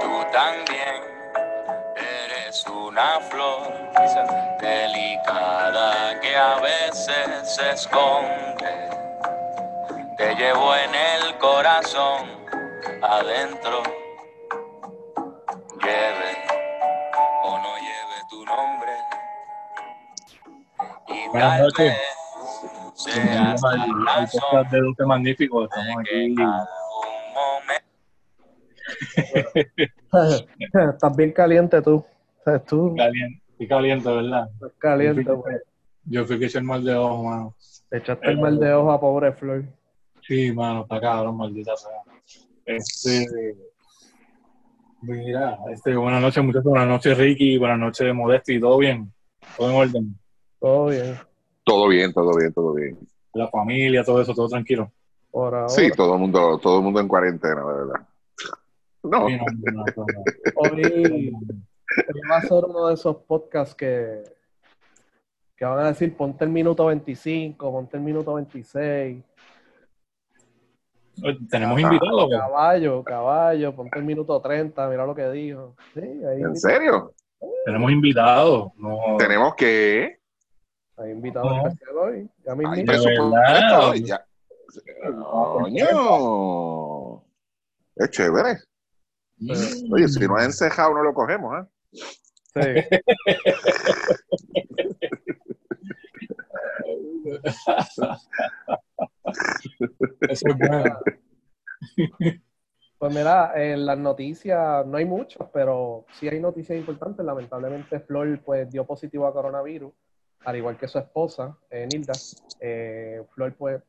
Tú también eres una flor delicada que a veces se esconde. Te llevo en el corazón adentro. Lleve o no lleve tu nombre. Y Buenas tal noches. vez seas Bienvenidos al, de Dulce Magnífico. Estamos aquí. cada un momento Estás bien caliente tú. ¿Sabes tú? Caliente, estoy caliente, ¿verdad? Estás caliente, Yo fui- pues. Yo fui que eché el mal de ojo, mano. Te echaste el mal de ojo a pobre Flor. Sí, mano, está cabrón, maldita sea. Este. Mira, este, buenas noches, muchachos. Buenas noches, Ricky. Buenas noches, Modesti. ¿Todo bien? ¿Todo en orden? Todo bien. Todo bien, todo bien, todo bien. La familia, todo eso, todo tranquilo. Por ahora. Sí, todo el mundo, todo el mundo en cuarentena, de verdad. No, Sí, no, no, no, no. Hoy, hoy va a ser uno de esos podcasts que, que van a decir ponte el minuto 25, ponte el minuto 26. Oye, Tenemos invitados. Caballo, caballo, ponte el minuto 30, mira lo que dijo. Sí, hay, ¿en serio? Tenemos invitados. No, Tenemos que. Hay invitado No. especial hoy. Ya Hay mismito. presupuesto. verdad. ya. Coño. Es chévere. Oye, si no es encejado, no lo cogemos, ¿eh? Sí. Eso es bueno. Pues mira, en las noticias no hay muchas, pero sí hay noticias importantes. Lamentablemente Flor pues dio positivo a coronavirus, al igual que su esposa, eh, Nilda. Eh, Flor pues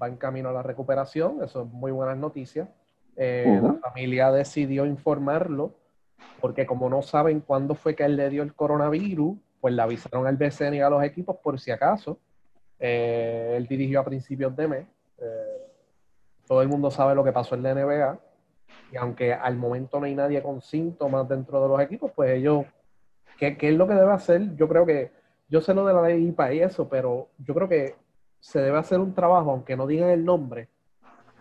va en camino a la recuperación, eso es muy buenas noticias. Eh. La familia decidió informarlo, porque como no saben cuándo fue que él le dio el coronavirus, pues le avisaron al BCN y a los equipos por si acaso. Eh, él dirigió a principios de mes. Todo el mundo sabe lo que pasó en la NBA. Y aunque al momento no hay nadie con síntomas dentro de los equipos, pues ellos, ¿qué, qué es lo que debe hacer? Yo creo que, yo sé lo de la ley IPA y eso, pero yo creo que se debe hacer un trabajo, aunque no digan el nombre.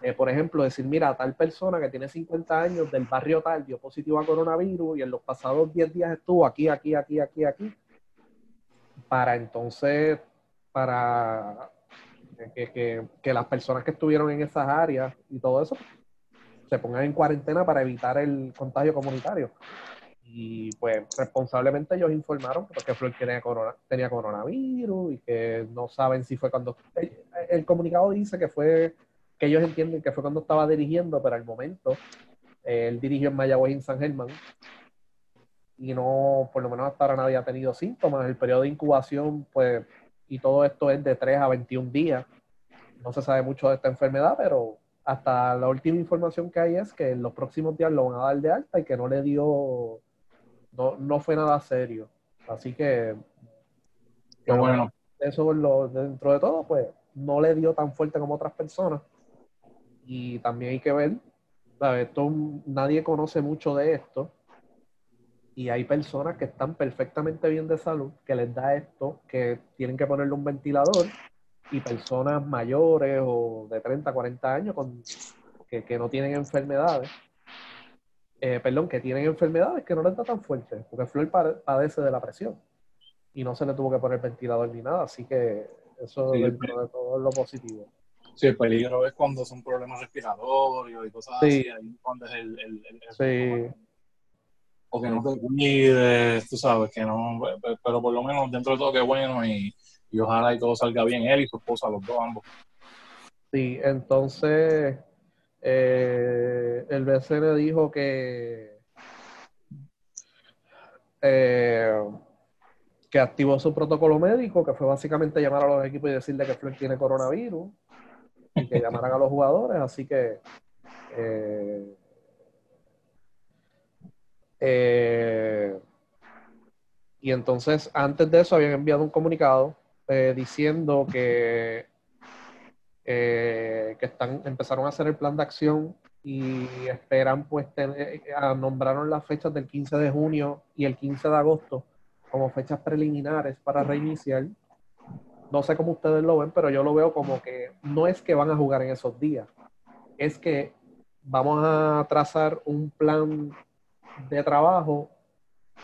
Eh, por ejemplo, decir, mira, tal persona que tiene 50 años del barrio tal dio positivo a coronavirus y en los pasados 10 días estuvo aquí, aquí, aquí, aquí, aquí. Para entonces, para que, que- que las personas que estuvieron en esas áreas y todo eso se pongan en cuarentena para evitar el contagio comunitario. Y pues responsablemente ellos informaron que Flor tenía, corona- tenía coronavirus y que no saben si fue cuando... El, el comunicado dice que fue, que ellos entienden que fue cuando estaba dirigiendo, pero al momento eh, él dirigió en Mayagüez en San Germán y no, por lo menos hasta ahora nadie ha tenido síntomas. El periodo de incubación, pues, y todo esto es de 3 a 21 días. No se sabe mucho de esta enfermedad, pero hasta la última información que hay es que en los próximos días lo van a dar de alta y que no le dio, no, no fue nada serio. Así que, Qué bueno. eso lo- dentro de todo, pues no le dio tan fuerte como otras personas. Y también hay que ver, ¿sabes? Esto, nadie conoce mucho de esto. Y hay personas que están perfectamente bien de salud, que les da esto, que tienen que ponerle un ventilador, y personas mayores o de 30, 40 años con, que, que no tienen enfermedades, eh, perdón, que tienen enfermedades que no les da tan fuerte, porque Flor pa- padece de la presión y no se le tuvo que poner ventilador ni nada, así que eso Sí, dentro de todo es lo positivo. Sí, el peligro es cuando son problemas respiratorios y cosas Sí. así. Ahí cuando es el, el, el- el- Sí, O que no te cuides, tú sabes, que no. pe- Pero por lo menos dentro de todo, qué bueno. Y, y ojalá y todo salga bien. Él y su esposa, los dos, ambos. sí, entonces eh, el BCN dijo que eh, que activó su protocolo médico, que fue básicamente llamar a los equipos y decirle que Flor tiene coronavirus y que llamaran a los jugadores, así que eh, y entonces antes de eso habían enviado un comunicado diciendo que eh, que están empezaron a hacer el plan de acción y esperan pues tener, eh, nombraron las fechas del 15 de junio y el 15 de agosto como fechas preliminares para reiniciar no sé cómo ustedes lo ven, pero yo lo veo como que no es que van a jugar en esos días, es que vamos a trazar un plan de trabajo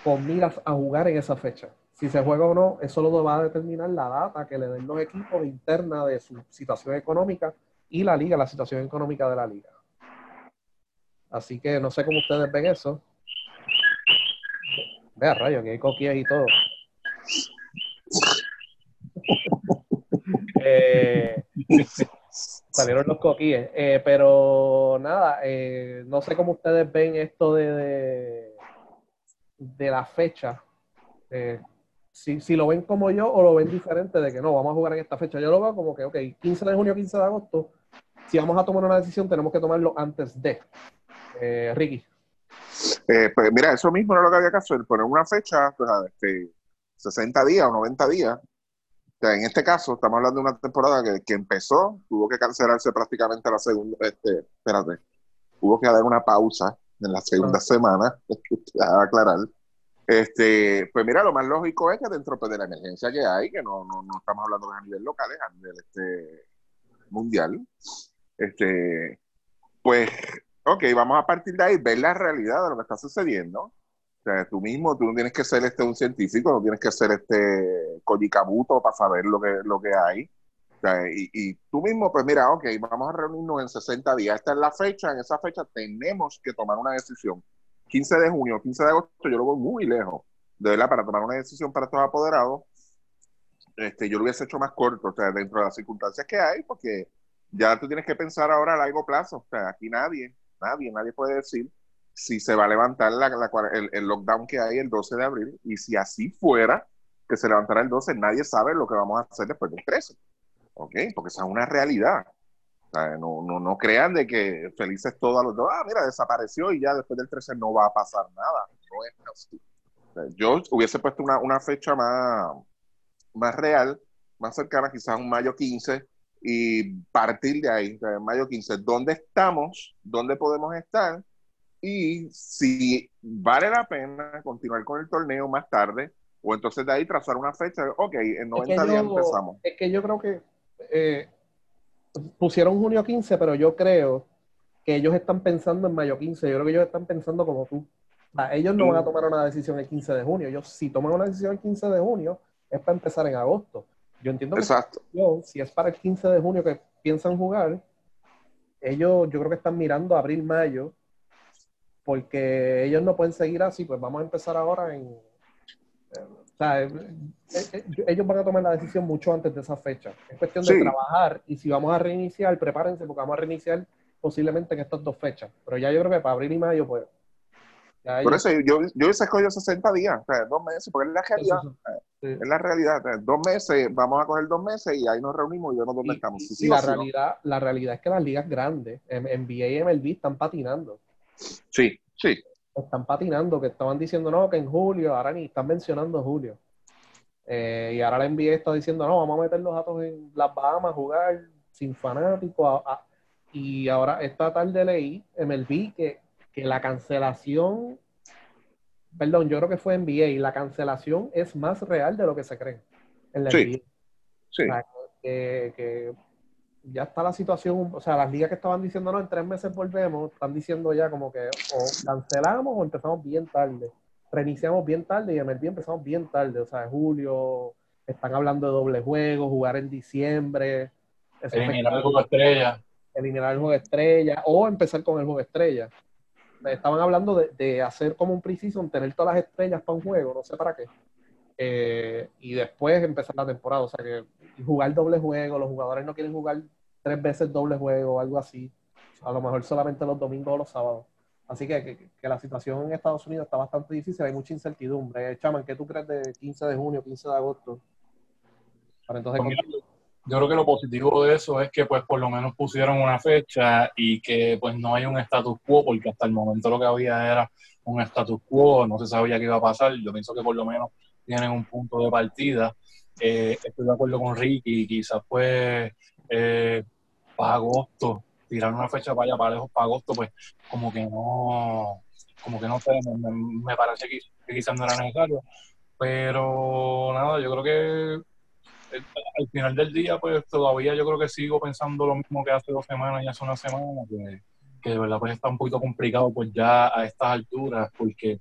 con miras a jugar en esa fecha. Si se juega o no, eso lo va a determinar la data que le den los equipos interna de su situación económica y la liga, la situación económica de la liga. Así que no sé cómo ustedes ven eso. Vea, rayo, que hay coquillas y todo. Eh, salieron los coquíes. Eh, pero nada, eh, no sé cómo ustedes ven esto de, de, de la fecha. Si, si, lo ven como yo o lo ven diferente de que no, vamos a jugar en esta fecha. Yo lo veo como que, ok, 15 de junio, 15 de agosto, si vamos a tomar una decisión, tenemos que tomarlo antes de. Eh, Ricky. Eh, pues mira, eso mismo no es lo que había que hacer, poner una fecha, pues, este, 60 días o 90 días. O sea, en este caso, estamos hablando de una temporada que, que empezó, tuvo que cancelarse prácticamente la segunda, este, espérate, hubo que dar una pausa en la segunda semana, a aclarar. Este, pues mira, lo más lógico es que dentro pues, de la emergencia que hay, que no, no, no estamos hablando a nivel local, es a nivel este, mundial, este, pues, ok, vamos a partir de ahí, ver la realidad de lo que está sucediendo. O sea, tú mismo, tú no tienes que ser este, un científico, no tienes que ser este Koyikabuto para saber lo que, lo que hay. O sea, y, y, tú mismo, pues mira, ok, vamos a reunirnos en 60 días. Esta es la fecha, en esa fecha tenemos que tomar una decisión. 15 de junio, 15 de agosto, yo lo veo muy lejos. De verdad, para tomar una decisión para estos apoderados, este, yo lo hubiese hecho más corto, o sea, dentro de las circunstancias que hay, porque ya tú tienes que pensar ahora a largo plazo. O sea, aquí nadie, nadie, nadie puede decir si se va a levantar el, el, lockdown que hay el 12 de abril. Y si así fuera, que se levantara el 12, nadie sabe lo que vamos a hacer después del 13. ¿Ok? Porque esa es una realidad. No, no, no crean de que felices todos los dos. Ah, mira, desapareció y ya después del 13 no va a pasar nada. No es así. Yo hubiese puesto una, una fecha más, más real, más cercana, quizás un mayo 15, y partir de ahí, de mayo 15, dónde estamos, dónde podemos estar y si vale la pena continuar con el torneo más tarde o entonces de ahí trazar una fecha, ok, en 90 es días yo, empezamos. Es que yo creo que eh, pusieron junio 15, pero yo creo que ellos están pensando en mayo 15, yo creo que ellos están pensando como tú. O sea, ellos no van a tomar una decisión el 15 de junio, ellos si toman una decisión el 15 de junio es para empezar en agosto. Yo entiendo que Exacto. Yo, si es para el 15 de junio que piensan jugar, ellos yo creo que están mirando abril, mayo, porque ellos no pueden seguir así, pues vamos a empezar ahora en... o sea, eh, eh, ellos van a tomar la decisión mucho antes de esa fecha. Es cuestión de Sí. trabajar y si vamos a reiniciar, prepárense porque vamos a reiniciar posiblemente en estas dos fechas. Pero ya yo creo que para abril y mayo, pues... ya Por eso yo, yo hubiese escogido 60 días, o sea, dos meses, porque es la realidad. eso- sí. Es la realidad. o sea, dos meses, vamos a coger dos meses y ahí nos reunimos y vemos dónde Y- estamos. y- y sí o la, si no. realidad, la realidad es que las ligas grandes, en NBA y MLB, están patinando. Sí, sí. Están patinando, que estaban diciendo no, que en julio, ahora ni están mencionando julio. Eh, y ahora la NBA está diciendo no, vamos a meter los datos en las Bahamas a jugar sin fanáticos. y ahora esta tarde leí MLB que, que la cancelación, perdón, yo creo que fue NBA, y la cancelación es más real de lo que se cree en la Sí. NBA. Sí. O sea, que, que ya está la situación, o sea, las ligas que estaban diciendo, no, en tres meses volvemos, están diciendo ya como que o cancelamos o empezamos bien tarde. Reiniciamos bien tarde y en el día empezamos bien tarde, o sea, julio, están hablando de doble juego, jugar en diciembre, Eliminar el juego estrella. eliminar el juego de estrella o empezar con el juego estrella. Estaban hablando de, de hacer como un preseason, tener todas las estrellas para un juego, no sé para qué. Eh, y después empezar la temporada. O sea que jugar doble juego, los jugadores no quieren jugar tres veces doble juego o algo así. A lo mejor solamente los domingos o los sábados. Así que, que, que la situación en Estados Unidos está bastante difícil, hay mucha incertidumbre. Chaman, ¿qué tú crees de 15 de junio, 15 de agosto? Para entonces Pues mira, yo creo que lo positivo de eso es que pues por lo menos pusieron una fecha y que pues no hay un status quo, porque hasta el momento lo que había era un status quo, no se sabía qué iba a pasar. Yo pienso que por lo menos tienen un punto de partida. Eh, estoy de acuerdo con Ricky, quizás pues eh, para agosto, tirar una fecha para allá, para lejos, para agosto, pues como que no, como que no sé, me, me- parece que, que quizás no era necesario. Pero nada, yo creo que eh, al final del día, pues todavía yo creo que sigo pensando lo mismo que hace dos semanas y hace una semana, que, que de verdad pues está un poquito complicado pues ya a estas alturas, porque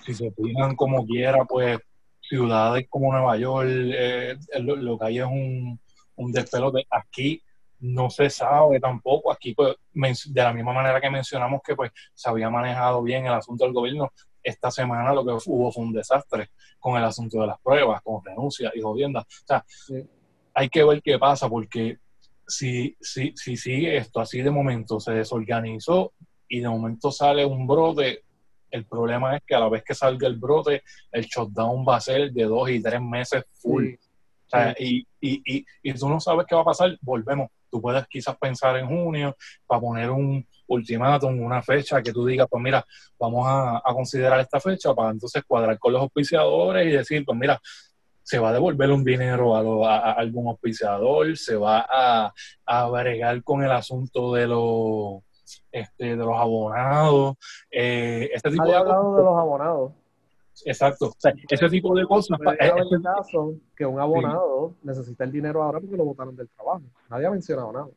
si se fijan como quiera, pues ciudades como Nueva York, eh, lo, lo que hay es un, un despelote. Aquí no se sabe tampoco. Aquí, pues, de la misma manera que mencionamos que pues se había manejado bien el asunto del gobierno, esta semana lo que hubo fue un desastre con el asunto de las pruebas, con renuncias y jodiendas. O sea, hay que ver qué pasa, porque si, si, si sigue esto así de momento, se desorganizó y de momento sale un brote, el problema es que a la vez que salga el brote, el shutdown va a ser de dos y tres meses full. O sea, y, y, y, y, tú no sabes qué va a pasar, volvemos. Tú puedes quizás pensar en junio para poner un ultimátum, una fecha que tú digas, pues mira, vamos a, a, considerar esta fecha para entonces cuadrar con los auspiciadores y decir, pues mira, se va a devolver un dinero a, lo, a, a algún auspiciador, se va a, a bregar con el asunto de los este, de los abonados, eh, este tipo de ha hablado de los abonados. Exacto, o sea, ese tipo de cosas. Pero es el caso que un abonado necesita el dinero ahora porque lo botaron del trabajo. Nadie ha mencionado nada.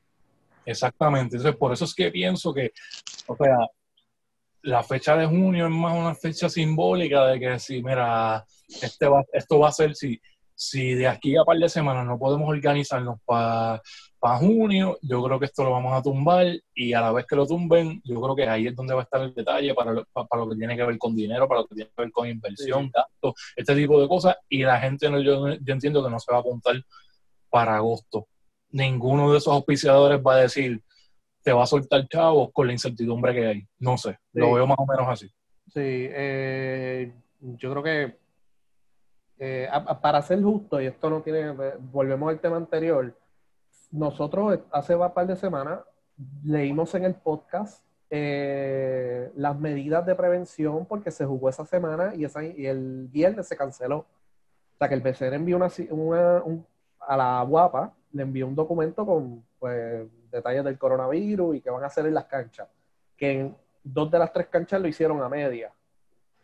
Exactamente, entonces por eso es que pienso que, o sea, la fecha de junio es más una fecha simbólica de que si, mira, este va, esto va a ser, si, si de aquí a par de semanas no podemos organizarnos para pa junio, yo creo que esto lo vamos a tumbar y a la vez que lo tumben, yo creo que ahí es donde va a estar el detalle para lo, para, para lo que tiene que ver con dinero, para lo que tiene que ver con inversión, sí. gasto, este tipo de cosas y la gente, no, yo, yo entiendo que no se va a apuntar para agosto. Ninguno de esos auspiciadores va a decir, te va a soltar chavos con la incertidumbre que hay. No sé, sí. lo veo más o menos así. Sí, eh, yo creo que eh, para ser justo, y esto no tiene, volvemos al tema anterior, nosotros hace un par de semanas leímos en el podcast eh, las medidas de prevención porque se jugó esa semana y, esa, y el viernes se canceló. O sea que el BCN envió una, una un, a la guapa, le envió un documento con pues, detalles del coronavirus y qué van a hacer en las canchas. Que en dos de las tres canchas lo hicieron a media.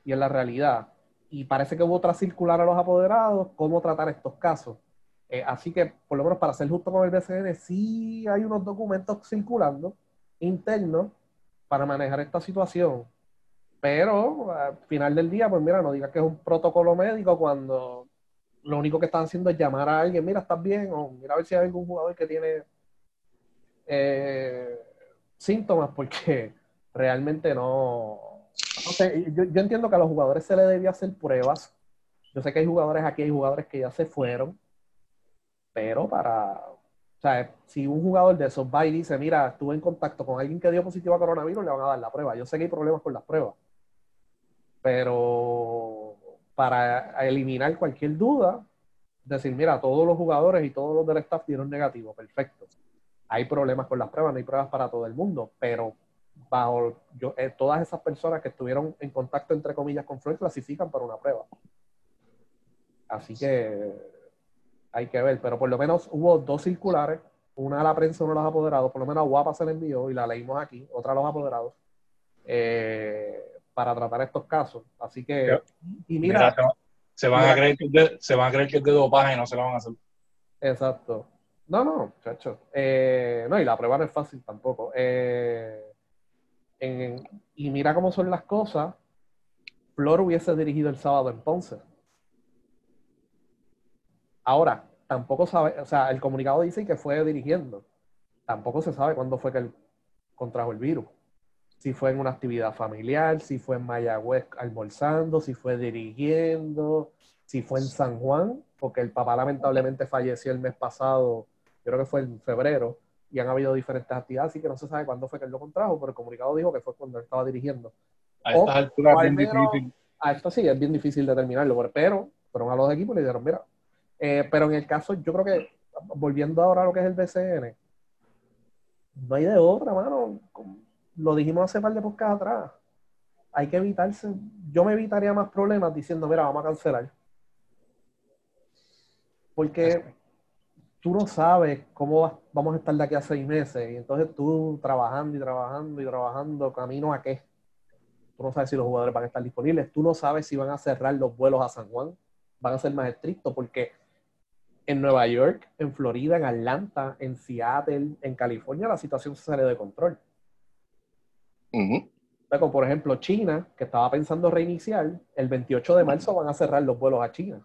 Y en la realidad. Y parece que hubo otra circular a los apoderados, cómo tratar estos casos. Eh, así que, por lo menos para ser justo con el BCN, sí hay unos documentos circulando internos para manejar esta situación. Pero al final del día, pues mira, no digas que es un protocolo médico cuando lo único que están haciendo es llamar a alguien, mira, estás bien, o mira a ver si hay algún jugador que tiene eh, síntomas, porque realmente no. no sé, yo, yo entiendo que a los jugadores se les debía hacer pruebas. Yo sé que hay jugadores aquí, hay jugadores que ya se fueron pero para, o sea, si un jugador de esos va y dice, mira, estuve en contacto con alguien que dio positivo a coronavirus, le van a dar la prueba. Yo sé que hay problemas con las pruebas, pero para eliminar cualquier duda, decir, mira, todos los jugadores y todos los del staff dieron negativo, perfecto. Hay problemas con las pruebas, no hay pruebas para todo el mundo, pero bajo eh, todas esas personas que estuvieron en contacto, entre comillas, con Floyd, clasifican para una prueba. Así que hay que ver, pero por lo menos hubo dos circulares, una a la prensa, una a los apoderados, por lo menos a Guapa se le envió y la leímos aquí, otra a los apoderados, eh, para tratar estos casos. Así que, y mira, mira se, van mira, a creer que es de, se van a creer que es de dopaje y no se lo van a hacer. Exacto. No, no, chacho. Eh, no, y la prueba no es fácil tampoco. Eh, en, y mira cómo son las cosas. Flor hubiese dirigido el sábado en Ponce. Ahora, tampoco sabe, o sea, el comunicado dice que fue dirigiendo. Tampoco se sabe cuándo fue que él contrajo el virus. Si fue en una actividad familiar, si fue en Mayagüez almorzando, si fue dirigiendo, si fue en San Juan, porque el papá lamentablemente falleció el mes pasado, creo que fue en febrero, y han habido diferentes actividades, así que no se sabe cuándo fue que él lo contrajo, pero el comunicado dijo que fue cuando él estaba dirigiendo. A estas alturas es bien difícil. A esto sí, es bien difícil determinarlo, pero fueron a los equipos y le dijeron, mira, eh, pero en el caso, yo creo que, volviendo ahora a lo que es el BCN, no hay de otra, mano. Lo dijimos hace par de podcast atrás. Hay que evitarse. Yo me evitaría más problemas diciendo, mira, vamos a cancelar. Porque tú no sabes cómo vamos a estar de aquí a seis meses. Y entonces tú trabajando y trabajando y trabajando, camino a qué. Tú no sabes si los jugadores van a estar disponibles. Tú no sabes si van a cerrar los vuelos a San Juan. Van a ser más estrictos porque En Nueva York, en Florida, en Atlanta, en Seattle, en California, la situación se sale de control. Como por ejemplo China, que estaba pensando reiniciar, el 28 de marzo van a cerrar los vuelos a China.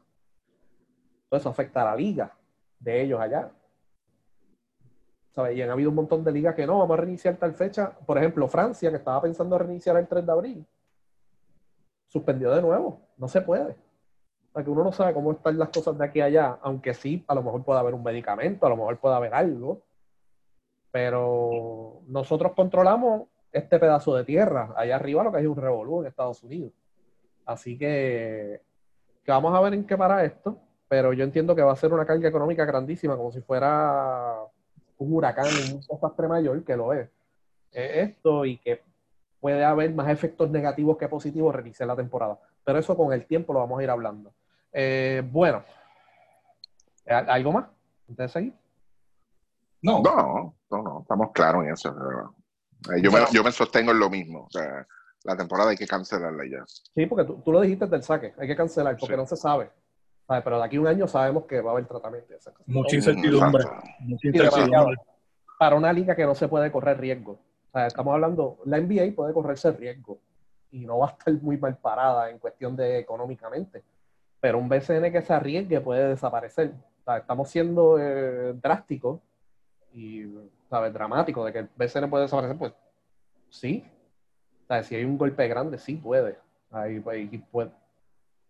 Entonces eso afecta a la liga de ellos allá. ¿Sabes? Y han habido un montón de ligas que no, vamos a reiniciar tal fecha. Por ejemplo, Francia, que estaba pensando reiniciar el 3 de abril, suspendió de nuevo. No se puede. O sea, que uno no sabe cómo están las cosas de aquí a allá, aunque sí, a lo mejor puede haber un medicamento, a lo mejor puede haber algo. Pero nosotros controlamos este pedazo de tierra. Allá arriba lo que hay es un revolú en Estados Unidos. Así que, que vamos a ver en qué para esto. Pero yo entiendo que va a ser una carga económica grandísima, como si fuera un huracán un desastre mayor, que lo es. Es esto y que puede haber más efectos negativos que positivos reiniciar la temporada. Pero eso con el tiempo lo vamos a ir hablando. Eh, bueno, ¿algo más? ¿Ustedes seguir? No, No, no, no, estamos claros en eso. eh, Yo me, yo me sostengo en lo mismo. O sea, la temporada hay que cancelarla ya. Sí, porque tú, tú lo dijiste del saque, hay que cancelar porque Sí. no se sabe. Pero de aquí a un año sabemos que va a haber tratamiento. mucha incertidumbre. Exacto. Mucha incertidumbre. Para una liga que no se puede correr riesgo. O sea, estamos hablando, la NBA puede correrse riesgo y no va a estar muy mal parada en cuestión de económicamente. Pero un BCN que se arriesgue puede desaparecer. Estamos siendo eh, drásticos y ¿sabes? dramáticos de que el BCN puede desaparecer, pues sí. Si hay un golpe grande, sí puede. Ahí, pues,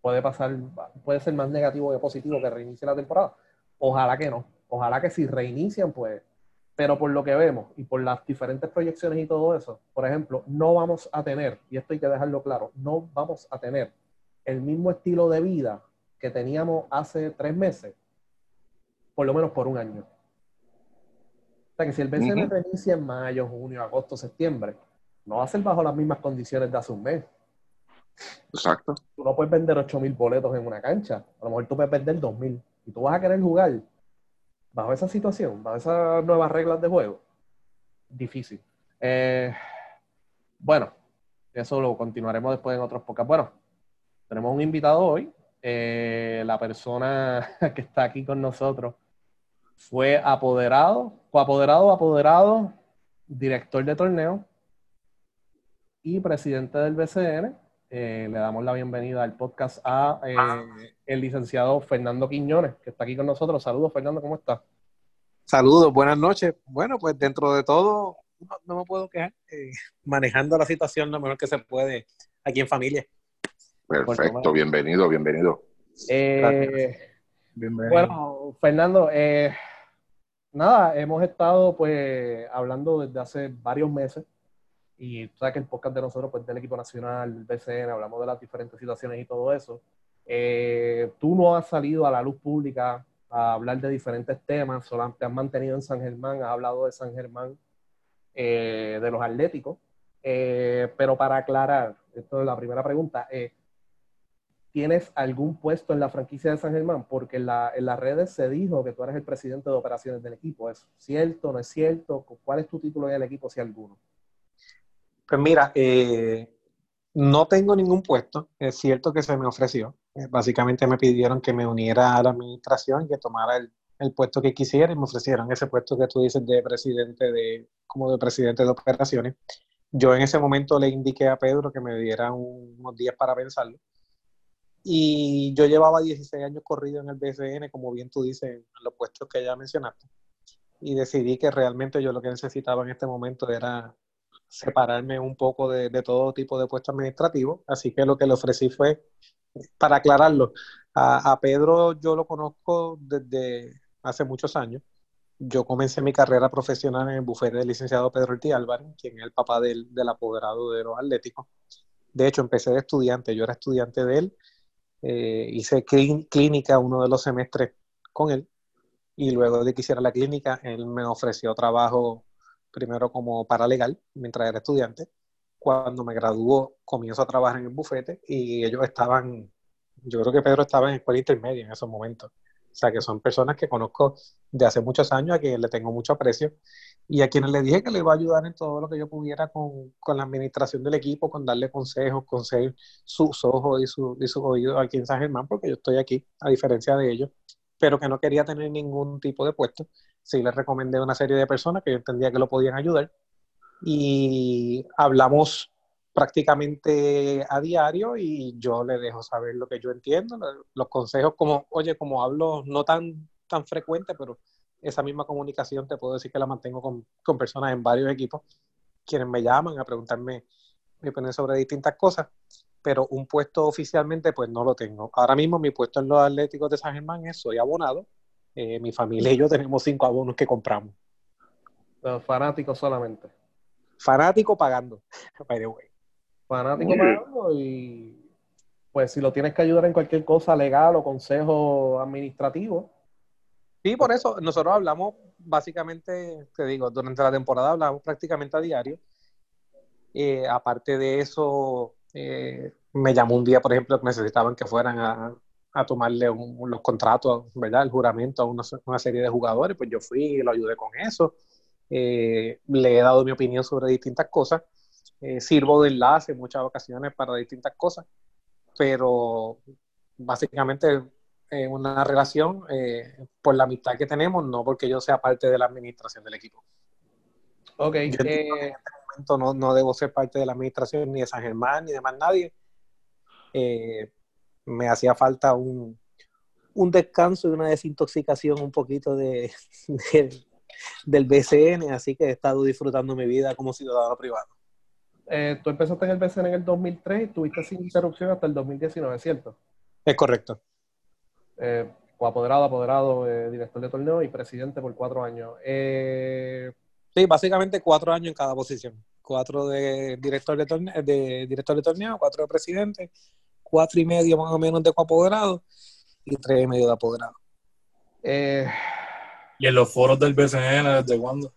puede pasar, puede ser más negativo que positivo que reinicie la temporada. Ojalá que no. Ojalá que si reinician, pues. Pero por lo que vemos y por las diferentes proyecciones y todo eso, por ejemplo, no vamos a tener, y esto hay que dejarlo claro, no vamos a tener el mismo estilo de vida que teníamos hace tres meses, por lo menos por un año. O sea que si el BCN Ujú. reinicia en mayo, junio, agosto, septiembre, no va a ser bajo las mismas condiciones de hace un mes. Exacto. Tú no puedes vender 8.000 boletos en una cancha. A lo mejor tú puedes vender 2.000. Y tú vas a querer jugar bajo esa situación, bajo esas nuevas reglas de juego. Difícil. Eh, bueno, eso lo continuaremos después en otros podcasts. Bueno, tenemos un invitado hoy. Eh, la persona que está aquí con nosotros fue apoderado, coapoderado, apoderado, director de torneo y presidente del BCN. Eh, le damos la bienvenida al podcast a eh, el licenciado Fernando Quiñones, que está aquí con nosotros. Saludos, Fernando, ¿cómo estás? Saludos, buenas noches. Bueno, pues dentro de todo, no, me puedo quejar. manejando la situación lo mejor que se puede aquí en familia. Perfecto. Bueno, Bienvenido, bienvenido. Eh, Bienvenido. bueno, Fernando, eh, nada, hemos estado pues hablando desde hace varios meses y tú sabes que el podcast de nosotros, pues del equipo nacional, del BCN, hablamos de las diferentes situaciones y todo eso. Eh, tú no has salido a la luz pública a hablar de diferentes temas, solo te has mantenido en San Germán, has hablado de San Germán, eh, de los atléticos, Eh, pero para aclarar, esto es la primera pregunta, eh, ¿tienes algún puesto en la franquicia de San Germán? Porque en, la- en las redes se dijo que tú eres el presidente de operaciones del equipo, ¿es cierto, no es cierto? ¿Cuál es tu título en el equipo, si alguno? Pues mira, eh, no tengo ningún puesto. Es cierto que se me ofreció. Eh, básicamente me pidieron que me uniera a la administración y que tomara el, el puesto que quisiera y me ofrecieron ese puesto que tú dices de presidente de, como de presidente de operaciones. Yo en ese momento le indiqué a Pedro que me diera un- unos días para pensarlo. Y yo llevaba 16 años corrido en el BCN, como bien tú dices, en los puestos que ya mencionaste. Y decidí que realmente yo lo que necesitaba en este momento era separarme un poco de, de todo tipo de puestos administrativos. Así que lo que le ofrecí fue, para aclararlo, a, a Pedro yo lo conozco desde hace muchos años. Yo comencé mi carrera profesional en el bufete del licenciado Pedro Ortiz Álvarez, quien es el papá del, del apoderado de los Atléticos. De hecho, empecé de estudiante, yo era estudiante de él, eh, hice clí- clínica uno de los semestres con él y luego de que hiciera la clínica, él me ofreció trabajo primero como paralegal mientras era estudiante. Cuando me graduó, comienzo a trabajar en el bufete y ellos estaban, yo creo que Pedro estaba en escuela intermedia en esos momentos. O sea, que son personas que conozco de hace muchos años, a quienes le tengo mucho aprecio y a quienes le dije que le iba a ayudar en todo lo que yo pudiera con, con la administración del equipo, con darle consejos, con ser sus ojos y, su, y sus oídos aquí en San Germán, porque yo estoy aquí, a diferencia de ellos. pero que no quería tener ningún tipo de puesto. Sí le recomendé a una serie de personas que yo entendía que lo podían ayudar y hablamos prácticamente a diario y yo le dejo saber lo que yo entiendo, los consejos como, oye, como hablo no tan, tan frecuente, pero esa misma comunicación te puedo decir que la mantengo con, con personas en varios equipos, quienes me llaman a preguntarme mi opinión sobre distintas cosas, pero un puesto oficialmente pues no lo tengo. Ahora mismo mi puesto en los Atléticos de San Germán es soy abonado, eh, mi familia y yo tenemos cinco abonos que compramos. Los fanáticos solamente. Fanático pagando, by the way fanático pagando y pues si lo tienes que ayudar en cualquier cosa legal o consejo administrativo. Sí, por eso nosotros hablamos básicamente, te digo, durante la temporada hablamos prácticamente a diario. Eh, aparte de eso, eh, me llamó un día, por ejemplo, que necesitaban que fueran a, a tomarle los contratos, ¿verdad? El juramento a una, una, serie de jugadores, pues yo fui y lo ayudé con eso. Eh, le he dado mi opinión sobre distintas cosas. Eh, sirvo de enlace en muchas ocasiones para distintas cosas, pero básicamente es una relación eh, por la amistad que tenemos, no porque yo sea parte de la administración del equipo. Ok. en este momento no, no, debo ser parte de la administración ni de San Germán ni de más nadie. Eh, me hacía falta un, un, descanso y una desintoxicación un poquito de, de, del BCN, así que he estado disfrutando mi vida como ciudadano privado eh, tú empezaste en el BCN en el 2003 y tuviste sin interrupción hasta el 2019, ¿cierto? Es correcto. Eh, apoderado, apoderado, eh, director de torneo y presidente por cuatro años. Eh, sí, básicamente cuatro años en cada posición. Cuatro de director de torneo, de director de torneo cuatro de presidente, cuatro y medio más o menos de coapoderado y tres y medio de apoderado. Eh, ¿Y en los foros del BCN desde cuándo?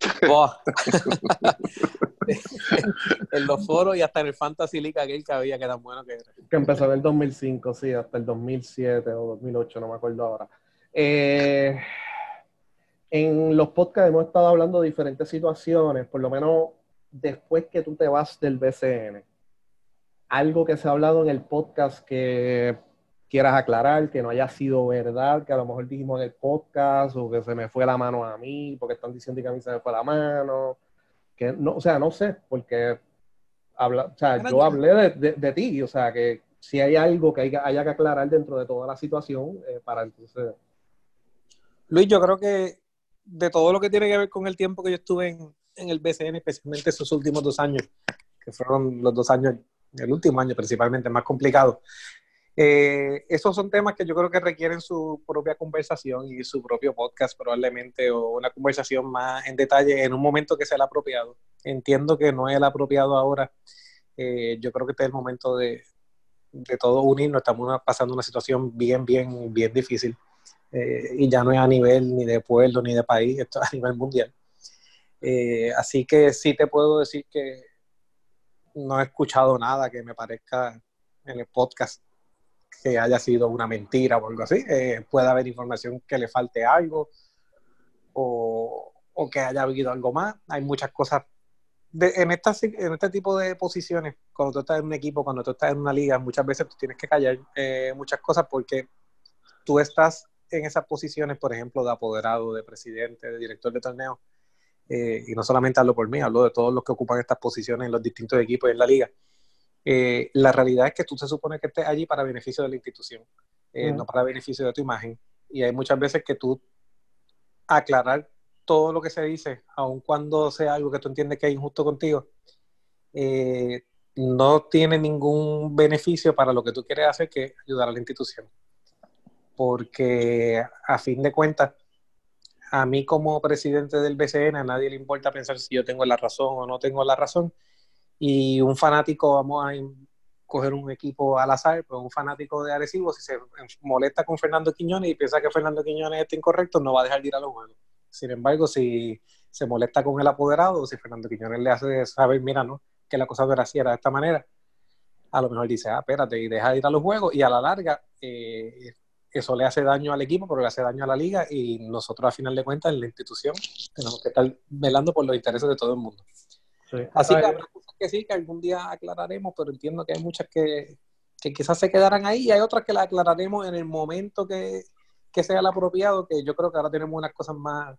en los foros y hasta en el Fantasy League aquel que había que tan bueno que era. Que empezó en el 2005, sí, hasta el 2007 o 2008, no me acuerdo ahora. Eh, en los podcasts hemos estado hablando de diferentes situaciones, por lo menos después que tú te vas del BCN. Algo que se ha hablado en el podcast que quieras aclarar, que no haya sido verdad, que a lo mejor dijimos en el podcast o que se me fue la mano a mí, porque están diciendo que a mí se me fue la mano que no, o sea, no sé, porque habla, o sea, yo hablé de, de, ti, o sea, que si hay algo que haya, que aclarar dentro de toda la situación eh, para entonces... Luis, yo creo que de todo lo que tiene que ver con el tiempo que yo estuve en, en el BCN, especialmente esos últimos dos años, que fueron los dos años, el último año principalmente, más complicado, eh, esos son temas que yo creo que requieren su propia conversación y su propio podcast probablemente o una conversación más en detalle en un momento que sea el apropiado. Entiendo que no es el apropiado ahora. Eh, yo creo que este es el momento de, de todos unirnos. Estamos pasando una situación bien, bien, bien difícil. Eh, y ya no es a nivel ni de pueblo ni de país, esto es a nivel mundial. Así que sí te puedo decir que no he escuchado nada que me parezca en el podcast que haya sido una mentira o algo así. Eh, puede haber información que le falte algo o, o, que haya habido algo más. Hay muchas cosas. En, en este tipo de posiciones, cuando tú estás en un equipo, cuando tú estás en una liga, muchas veces tú tienes que callar eh, muchas cosas porque tú estás en esas posiciones, por ejemplo, de apoderado, de presidente, de director de torneo. Eh, y no solamente hablo por mí, hablo de todos los que ocupan estas posiciones en los distintos equipos en la liga eh, la realidad es que tú se supone que estés allí para beneficio de la institución, eh, no para beneficio de tu imagen. Y hay muchas veces que tú aclarar todo lo que se dice, aun cuando sea algo que tú entiendes que es injusto contigo, eh, no tiene ningún beneficio para lo que tú quieres hacer que ayudar a la institución. Porque a fin de cuentas, a mí como presidente del BCN, a nadie le importa pensar si yo tengo la razón o no tengo la razón y un fanático, vamos a coger un equipo al azar, pues un fanático de Arecibo, si se molesta con Fernando Quiñones y piensa que Fernando Quiñones está incorrecto, no va a dejar de ir a los juegos. Sin embargo, si se molesta con el apoderado, si Fernando Quiñones le hace saber, mira, no, que la cosa no era así, de esta manera, a lo mejor dice, ah, espérate, y deja de ir a los juegos, y a la larga, eh, eso le hace daño al equipo, pero le hace daño a la liga, y nosotros, a final de cuentas, en la institución, tenemos que estar velando por los intereses de todo el mundo. Así que habrá cosas que sí, que algún día aclararemos, pero entiendo que hay muchas que, que quizás se quedarán ahí y hay otras que las aclararemos en el momento que, que sea el apropiado, que yo creo que ahora tenemos unas cosas más,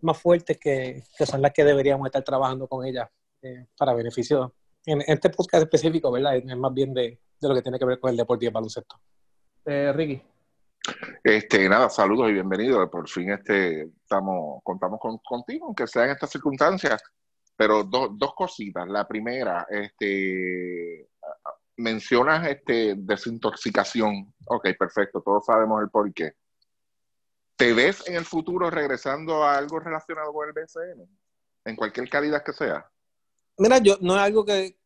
más fuertes que, que son las que deberíamos estar trabajando con ellas eh, para beneficio. En, este podcast específico, ¿verdad? Es más bien de, de, lo que tiene que ver con el deporte y el baloncesto. Eh, Ricky. Este, nada, saludos y bienvenidos. Por fin este, estamos, contamos con, contigo, aunque sea en estas circunstancias. Pero dos cositas. La primera, este, mencionas este, desintoxicación. Ok, perfecto, todos sabemos el por qué. ¿Te ves en el futuro regresando a algo relacionado con el BCN? En cualquier calidad que sea. Mira, yo no es algo que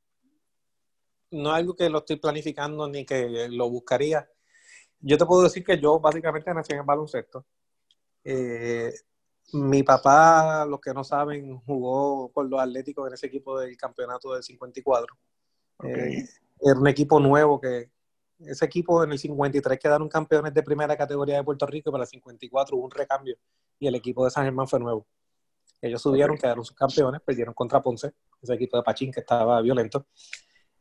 no es algo que lo estoy planificando ni que lo buscaría. Yo te puedo decir que yo básicamente nací en el baloncesto. Eh, mi papá, los que no saben, jugó con los Atléticos en ese equipo del campeonato del 54. Eh, era un equipo nuevo que ese equipo en el 53 quedaron campeones de primera categoría de Puerto Rico, para el 54 hubo un recambio y el equipo de San Germán fue nuevo. Ellos subieron, quedaron sus campeones, perdieron contra Ponce, ese equipo de Pachín que estaba violento.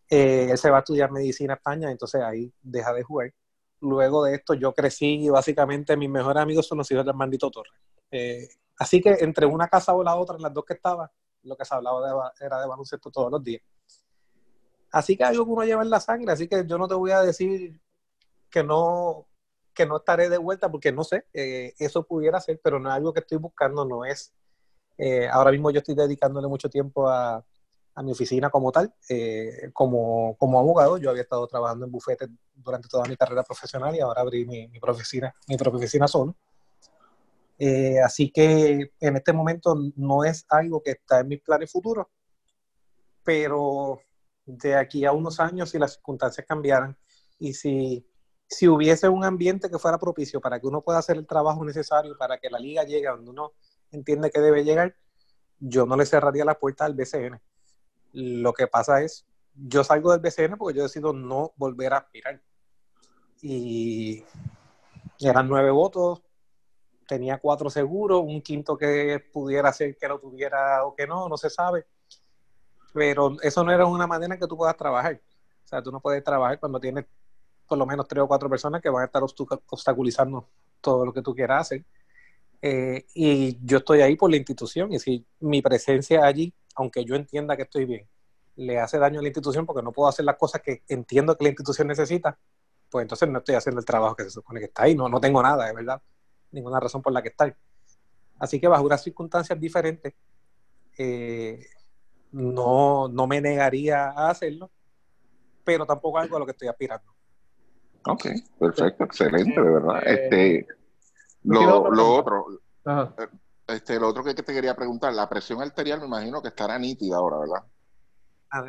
Eh, él se va a estudiar medicina a España, entonces ahí deja de jugar. Luego de esto yo crecí y básicamente mis mejores amigos son los hijos del Armandito Torres. Eh, así que entre una casa o la otra, en las dos que estaba, lo que se hablaba era de baloncesto todos los días. Así que algo que uno lleva en la sangre, así que yo no te voy a decir que no, que no estaré de vuelta porque no sé, eh, eso pudiera ser, pero no es algo que estoy buscando, no es. Eh, ahora mismo yo estoy dedicándole mucho tiempo a, a mi oficina como tal, eh, como, como, abogado. Yo había estado trabajando en bufete durante toda mi carrera profesional y ahora abrí mi, mi, oficina, mi propia oficina solo. Así que en este momento no es algo que está en mis planes futuros, pero de aquí a unos años si las circunstancias cambiaran y si, si hubiese un ambiente que fuera propicio para que uno pueda hacer el trabajo necesario para que la liga llegue a donde uno entiende que debe llegar, yo no le cerraría la puerta al BCN. Lo que pasa es, yo salgo del BCN porque yo decido no volver a aspirar. Y eran nueve votos, tenía cuatro seguros, un quinto que pudiera ser que lo tuviera o que no, no se sabe pero eso no era una manera en que tú puedas trabajar. O sea, tú no puedes trabajar cuando tienes por lo menos tres o cuatro personas que van a estar obstaculizando todo lo que tú quieras hacer. Eh, y yo estoy ahí por la institución y si mi presencia allí, aunque yo entienda que estoy bien, le hace daño a la institución porque no puedo hacer las cosas que entiendo que la institución necesita, pues entonces no estoy haciendo el trabajo que se supone que está ahí, no, no tengo nada, de verdad, ninguna razón por la que estar. Así que bajo unas circunstancias diferentes, eh, no, no me negaría a hacerlo, pero tampoco algo a lo que estoy aspirando. Ok, perfecto, excelente, de verdad. Eh, este, lo, lo otro, eh, este, lo otro que te quería preguntar, la presión arterial me imagino que estará nítida ahora, ¿verdad?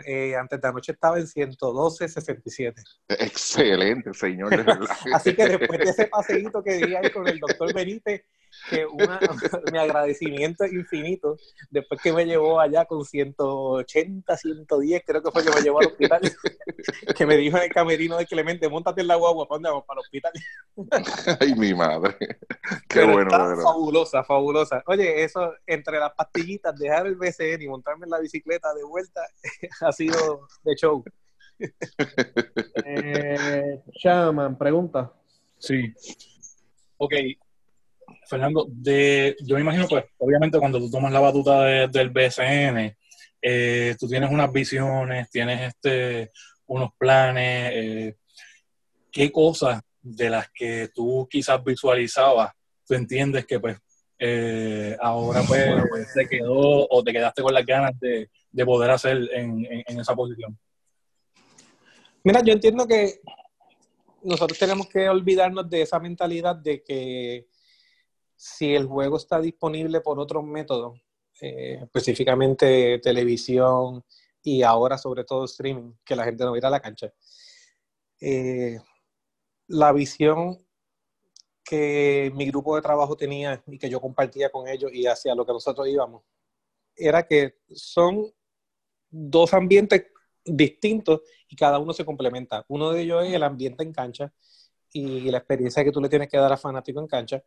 Eh, antes de anoche estaba en 112.67. Excelente, señor, de. Así que después de ese paseíto que di ahí con el doctor Benítez, que una, mi agradecimiento es infinito después que me llevó allá con 180, 110, creo que fue que me llevó al hospital, que me dijo en el camerino de Clemente, montate en la guagua, ¿para dónde vamos? Para el hospital. Ay, mi madre. Qué bueno, Fabulosa, fabulosa. Oye, eso, entre las pastillitas, dejar el BCN y montarme en la bicicleta de vuelta, ha sido de show. eh, Shaman, pregunta. Sí. Ok, Fernando, de, yo me imagino, pues, obviamente cuando tú tomas la batuta del BCN, eh, tú tienes unas visiones, tienes este, unos planes, eh, ¿qué cosas de las que tú quizás visualizabas, tú entiendes que pues eh, ahora pues, pues quedó o te quedaste con las ganas de, poder hacer en, en esa posición? Mira, yo entiendo que nosotros tenemos que olvidarnos de esa mentalidad de que si el juego está disponible por otros métodos, eh, específicamente televisión y ahora sobre todo streaming, que la gente no va a ir a la cancha. Eh, la visión que mi grupo de trabajo tenía y que yo compartía con ellos y hacia lo que nosotros íbamos, era que son dos ambientes distintos y cada uno se complementa. Uno de ellos es el ambiente en cancha y la experiencia que tú le tienes que dar a fanático en cancha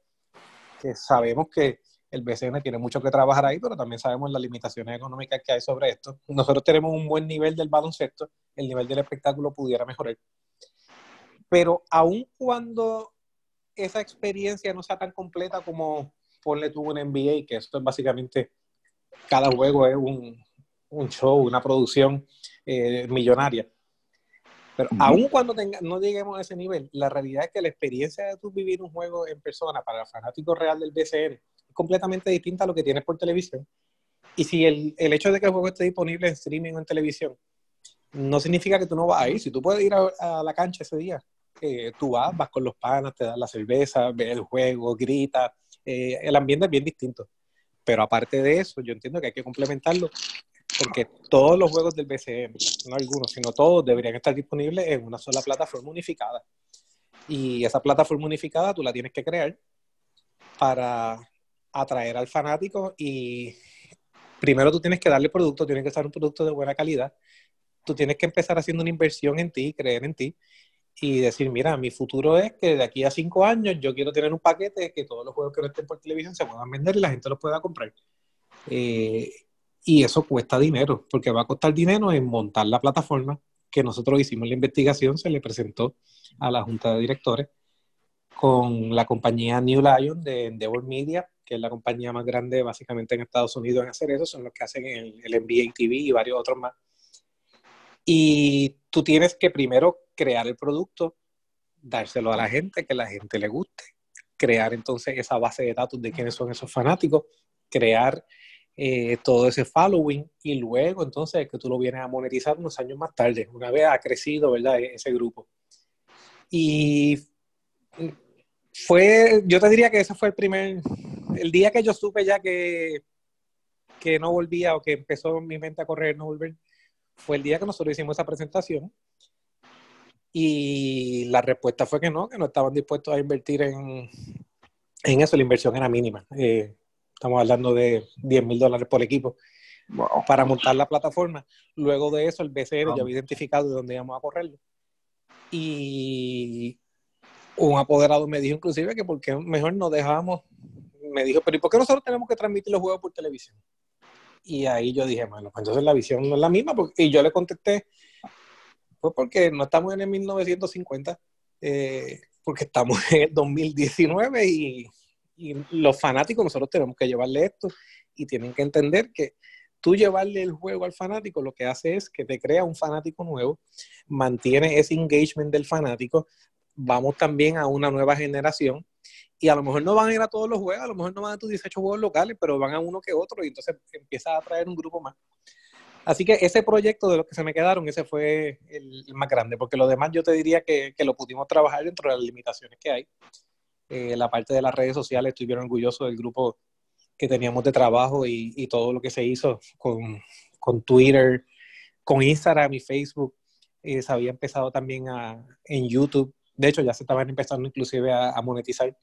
que sabemos que el BCN tiene mucho que trabajar ahí, pero también sabemos las limitaciones económicas que hay sobre esto. Nosotros tenemos un buen nivel del baloncesto, el nivel del espectáculo pudiera mejorar. Pero aun cuando esa experiencia no sea tan completa como ponle tú un NBA, que esto es básicamente, cada juego es un, un show, una producción eh, millonaria. Pero Ujú. aun cuando tenga, no lleguemos a ese nivel, la realidad es que la experiencia de tú vivir un juego en persona para el fanático real del BCN es completamente distinta a lo que tienes por televisión. Y si el, el hecho de que el juego esté disponible en streaming o en televisión, no significa que tú no vas a ir. Si tú puedes ir a, a la cancha ese día, eh, tú vas, vas con los panas, te das la cerveza, ves el juego, gritas. eh, el ambiente es bien distinto. Pero aparte de eso, yo entiendo que hay que complementarlo porque todos los juegos del BCN, no algunos, sino todos, deberían estar disponibles en una sola plataforma unificada. Y esa plataforma unificada tú la tienes que crear para atraer al fanático y primero tú tienes que darle producto, tiene que ser un producto de buena calidad. Tú tienes que empezar haciendo una inversión en ti, creer en ti y decir, mira, mi futuro es que de aquí a cinco años yo quiero tener un paquete que todos los juegos que no estén por televisión se puedan vender y la gente los pueda comprar. Eh, y eso cuesta dinero, porque va a costar dinero en montar la plataforma que nosotros hicimos la investigación, se le presentó a la junta de directores con la compañía New Lion de Endeavor Media, que es la compañía más grande básicamente en Estados Unidos en hacer eso, son los que hacen el, el NBA TV y varios otros más. Y tú tienes que primero crear el producto, dárselo a la gente, que la gente le guste, crear entonces esa base de datos de quiénes son esos fanáticos, crear eh, todo ese following y luego entonces que tú lo vienes a monetizar unos años más tarde, una vez ha crecido, ¿verdad? E-, Ese grupo. Y fue, yo te diría que ese fue el primer, el día que yo supe ya que, que no volvía o que empezó mi mente a correr no volver, fue el día que nosotros hicimos esa presentación y la respuesta fue que no, que no estaban dispuestos a invertir en, en eso, la inversión era mínima. Eh, estamos hablando de 10 mil dólares por equipo Wow. para montar la plataforma. Luego de eso, el BCN ya había identificado de dónde íbamos a correrlo. Y un apoderado me dijo inclusive que porque mejor no dejábamos, me dijo, pero ¿y por qué nosotros tenemos que transmitir los juegos por televisión? Y ahí yo dije, bueno, pues entonces la visión no es la misma. porque- y yo le contesté, pues porque no estamos en el 1950, eh, porque estamos en el 2019 y, y los fanáticos nosotros tenemos que llevarle esto y tienen que entender que tú llevarle el juego al fanático lo que hace es que te crea un fanático nuevo, mantiene ese engagement del fanático, vamos también a una nueva generación y a lo mejor no van a ir a todos los juegos, a lo mejor no van a tus 18 juegos locales, pero van a uno que otro y entonces empieza a traer un grupo más. Así que ese proyecto de los que se me quedaron, ese fue el, el más grande, porque lo demás yo te diría que, que, lo pudimos trabajar dentro de las limitaciones que hay. Eh, la parte de las redes sociales, estoy bien orgulloso del grupo que teníamos de trabajo y, todo lo que se hizo con, con, Twitter, con Instagram y Facebook. Eh, se había empezado también a, en YouTube. De hecho, ya se estaban empezando inclusive a, monetizar.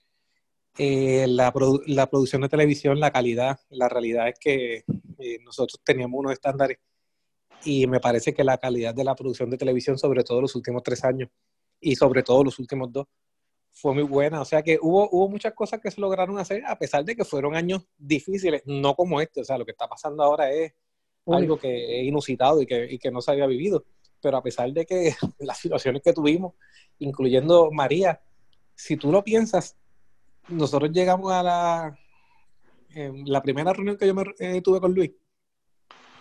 Eh, la, la, producción de televisión, la calidad, la realidad es que eh, nosotros teníamos unos estándares y me parece que la calidad de la producción de televisión, sobre todo los últimos tres años y sobre todo los últimos dos, fue muy buena. O sea que hubo, hubo muchas cosas que se lograron hacer a pesar de que fueron años difíciles, no como este. O sea, lo que está pasando ahora es Uy. algo que es inusitado y que, y que no se había vivido. Pero a pesar de que las situaciones que tuvimos, incluyendo María, si tú lo piensas, nosotros llegamos a la, eh, la primera reunión que yo me, eh, tuve con Luis.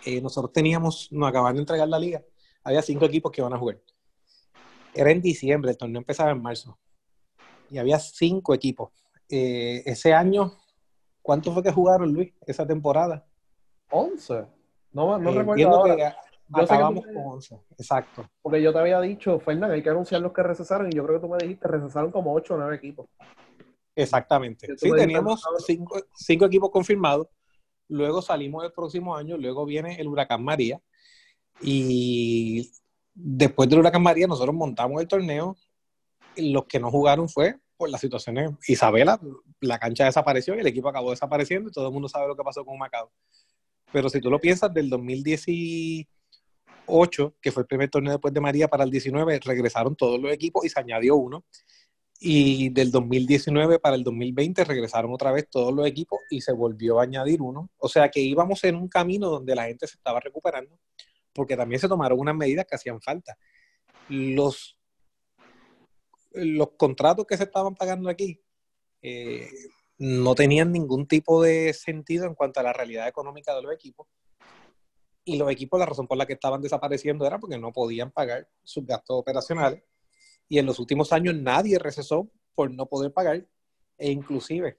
Eh, nosotros teníamos, nos acaban de entregar la liga, había cinco equipos que iban a jugar. Era en diciembre, el torneo empezaba en marzo. Y había cinco equipos. Eh, ese año, ¿cuántos fue que jugaron, Luis, esa temporada? 11. No, no recuerdo ahora. Que acabamos que con 11, exacto. Porque yo te había dicho, Fernán, hay que anunciar los que recesaron, y yo creo que tú me dijiste, recesaron como 8 o 9 equipos. Exactamente. Sí, teníamos cinco, cinco, equipos confirmados. Luego salimos el próximo año, luego viene el huracán María. Y después del huracán María, nosotros montamos el torneo. Los que no jugaron fue por las situaciones. Isabela, la cancha desapareció y el equipo acabó desapareciendo y todo el mundo sabe lo que pasó con Macao. Pero si tú lo piensas, del 2018, que fue el primer torneo después de María, para el 19, regresaron todos los equipos y se añadió uno. Y del 2019 para el 2020 regresaron otra vez todos los equipos y se volvió a añadir uno. O sea que íbamos en un camino donde la gente se estaba recuperando, porque también se tomaron unas medidas que hacían falta. Los, los contratos que se estaban pagando aquí eh, no tenían ningún tipo de sentido en cuanto a la realidad económica de los equipos. Y los equipos, la razón por la que estaban desapareciendo era porque no podían pagar sus gastos operacionales. Y en los últimos años nadie recesó por no poder pagar. E inclusive,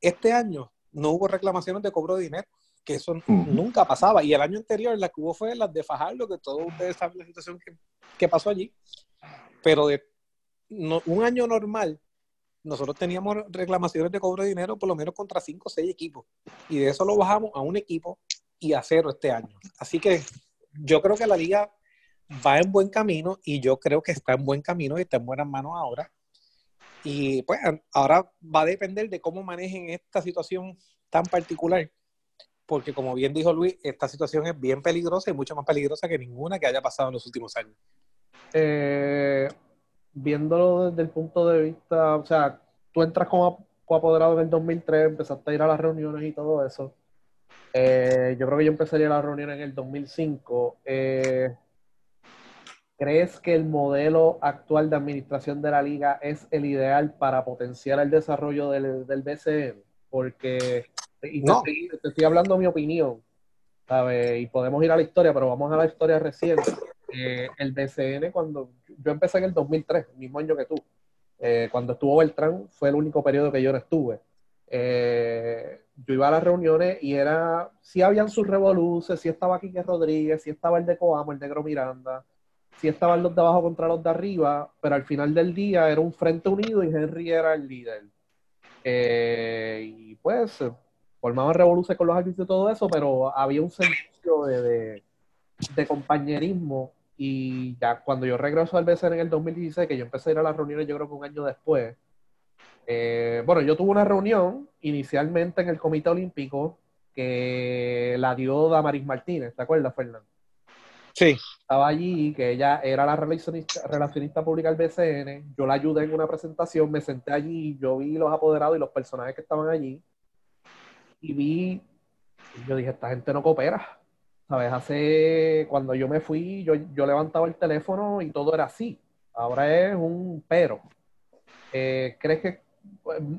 este año no hubo reclamaciones de cobro de dinero, que eso nunca pasaba. Y el año anterior la que hubo fue las de Fajardo, que todos ustedes saben la situación que, que pasó allí. Pero de un año normal, nosotros teníamos reclamaciones de cobro de dinero por lo menos contra cinco o seis equipos. Y de eso lo bajamos a un equipo y a cero este año. Así que yo creo que la liga va en buen camino y yo creo que está en buen camino y está en buenas manos ahora. Y pues ahora va a depender de cómo manejen esta situación tan particular. Porque como bien dijo Luis, esta situación es bien peligrosa y mucho más peligrosa que ninguna que haya pasado en los últimos años. Eh, viéndolo desde el punto de vista, o sea, tú entras como, apoderado en el 2003, empezaste a ir a las reuniones y todo eso. Eh, yo creo que yo empezaría a las reuniones en el 2005. Eh, ¿Crees que el modelo actual de administración de la liga es el ideal para potenciar el desarrollo del, del BCN? Porque, y te, te, estoy hablando mi opinión, ¿sabes? Y podemos ir a la historia, pero vamos a la historia reciente. Eh, el BCN, cuando yo empecé en el 2003, el mismo año que tú, eh, cuando estuvo Beltrán, fue el único periodo que yo no estuve. Eh, yo iba a las reuniones y era, si habían sus revoluces, si estaba Quique Rodríguez, si estaba el de Coamo, el negro Miranda, si estaban los de abajo contra los de arriba, pero al final del día era un frente unido y Henry era el líder. y pues formaban revoluciones con los árbitros y todo eso, pero había un sentido de, de compañerismo y ya cuando yo regreso al BCN en el 2016, que yo empecé a ir a las reuniones, yo creo que un año después, eh, bueno, yo tuve una reunión inicialmente en el Comité Olímpico que la dio Damaris Martínez, ¿te acuerdas, Fernando? Sí. Estaba allí, que ella era la relacionista, relacionista pública del BCN, yo la ayudé en una presentación, me senté allí, yo vi los apoderados y los personajes que estaban allí, y vi, yo dije, esta gente no coopera ¿Sabes? Hace, cuando yo me fui, yo, yo levantaba el teléfono y todo era así. Ahora es un pero. Eh, ¿Crees que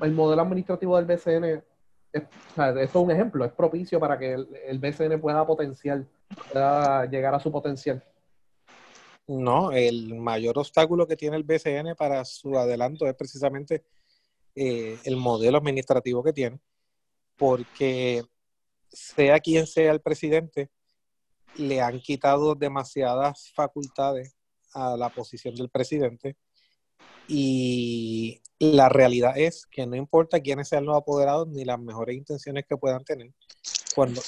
el modelo administrativo del BCN, es, eso es un ejemplo, es propicio para que el, BCN pueda potenciar, pueda llegar a su potencial? No, el mayor obstáculo que tiene el BCN para su adelanto es precisamente eh, el modelo administrativo que tiene, porque sea quien sea el presidente, le han quitado demasiadas facultades a la posición del presidente y la realidad es que no importa quiénes sean los apoderados ni las mejores intenciones que puedan tener, cuando,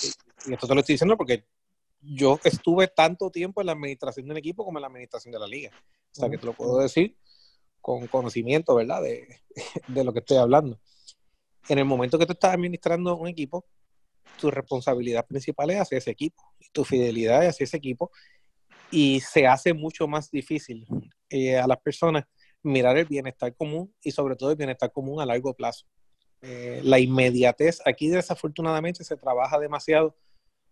y esto te lo estoy diciendo porque yo estuve tanto tiempo en la administración de un equipo como en la administración de la liga, o sea que te lo puedo decir con conocimiento, ¿verdad? De, de lo que estoy hablando. En el momento que tú estás administrando un equipo, tu responsabilidad principal es hacia ese equipo, tu fidelidad es hacia ese equipo, y se hace mucho más difícil eh, a las personas mirar el bienestar común y sobre todo el bienestar común a largo plazo. Eh, la inmediatez, aquí desafortunadamente se trabaja demasiado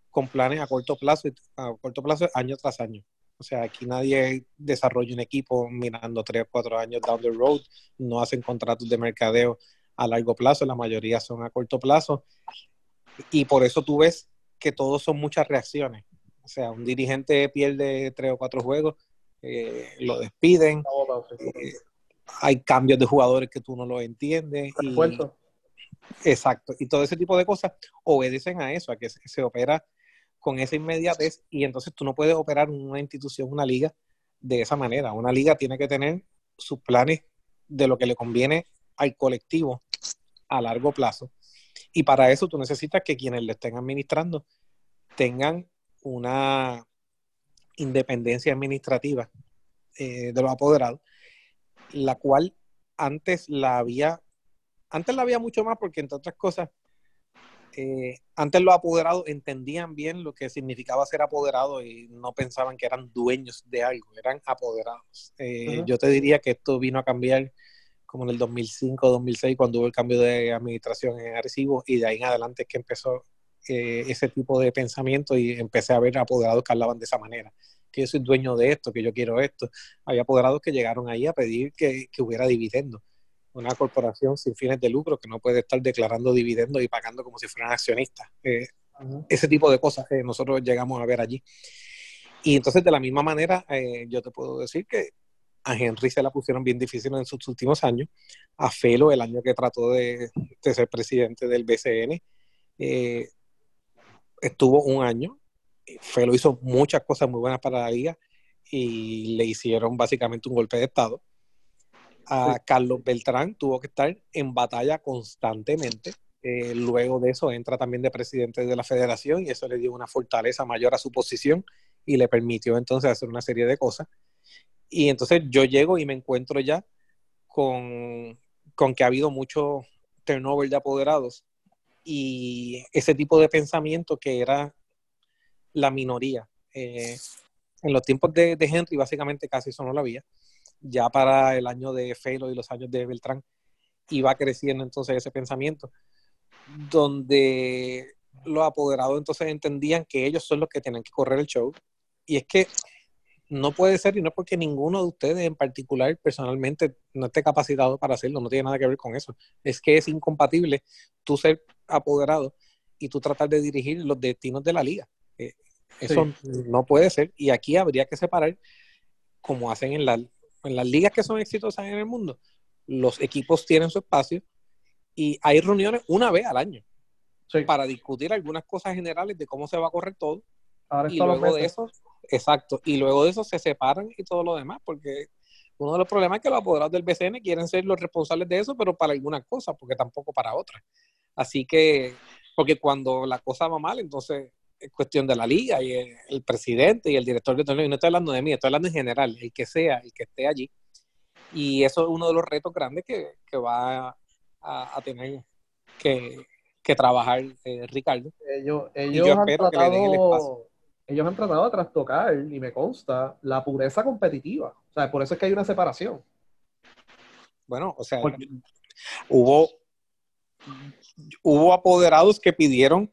con planes a corto plazo, a corto plazo año tras año. O sea, aquí nadie desarrolla un equipo mirando tres cuatro años down the road, no hacen contratos de mercadeo a largo plazo, la mayoría son a corto plazo y por eso tú ves que todos son muchas reacciones. O sea, un dirigente pierde tres o cuatro juegos, eh, lo despiden, eh, hay cambios de jugadores que tú no lo entiendes. Y, exacto, y todo ese tipo de cosas obedecen a eso, a que se, opera con esa inmediatez y entonces tú no puedes operar una institución, una liga de esa manera. Una liga tiene que tener sus planes de lo que le conviene al colectivo a largo plazo y para eso tú necesitas que quienes le estén administrando tengan una independencia administrativa eh, de los apoderados, la cual antes la había, antes la había mucho más porque entre otras cosas, eh, antes los apoderados entendían bien lo que significaba ser apoderado y no pensaban que eran dueños de algo, eran apoderados. Eh, yo te diría que esto vino a cambiar como en el 2005, 2006, cuando hubo el cambio de administración en Arecibo, y de ahí en adelante es que empezó eh, ese tipo de pensamiento y empecé a ver apoderados que hablaban de esa manera, que yo soy dueño de esto, que yo quiero esto. Había apoderados que llegaron ahí a pedir que, que hubiera dividendo. una corporación sin fines de lucro que no puede estar declarando dividendos y pagando como si fueran accionistas. Eh, ese tipo de cosas que nosotros llegamos a ver allí. Y entonces, de la misma manera, eh, yo te puedo decir que a Henry se la pusieron bien difícil en sus últimos años. A Felo, el año que trató de, ser presidente del BCN, eh, estuvo un año. Felo hizo muchas cosas muy buenas para la liga y le hicieron básicamente un golpe de Estado. A Carlos Beltrán tuvo que estar en batalla constantemente. Eh, luego de eso entra también de presidente de la federación y eso le dio una fortaleza mayor a su posición y le permitió entonces hacer una serie de cosas. Y entonces yo llego y me encuentro ya con, con que ha habido mucho turnover de apoderados y ese tipo de pensamiento que era la minoría. Eh, en los tiempos de, de, Henry básicamente casi eso no lo había. Ya para el año de Felo y los años de Beltrán iba creciendo entonces ese pensamiento, donde los apoderados entonces entendían que ellos son los que tienen que correr el show. Y es que no puede ser, y no porque ninguno de ustedes en particular personalmente no esté capacitado para hacerlo, no tiene nada que ver con eso. Es que es incompatible tú ser apoderado y tú tratar de dirigir los destinos de la liga. Eh, eso no puede ser. Y aquí habría que separar, como hacen en, la, en las ligas que son exitosas en el mundo, los equipos tienen su espacio y hay reuniones una vez al año para discutir algunas cosas generales de cómo se va a correr todo. Y luego de eso, exacto, y luego de eso se separan y todo lo demás, porque uno de los problemas es que los apoderados del BCN quieren ser los responsables de eso, pero para algunas cosas, porque tampoco para otras. Así que, porque cuando la cosa va mal, entonces es cuestión de la liga y el, presidente y el director de torneo. Y no estoy hablando de mí, estoy hablando en general, el que sea, el que esté allí. Y eso es uno de los retos grandes que, que va a, tener que, que trabajar eh, Ricardo. Ellos, ellos han tratado, ellos han tratado de trastocar, y me consta, la pureza competitiva. O sea, por eso es que hay una separación. Bueno, o sea, hubo, hubo apoderados que pidieron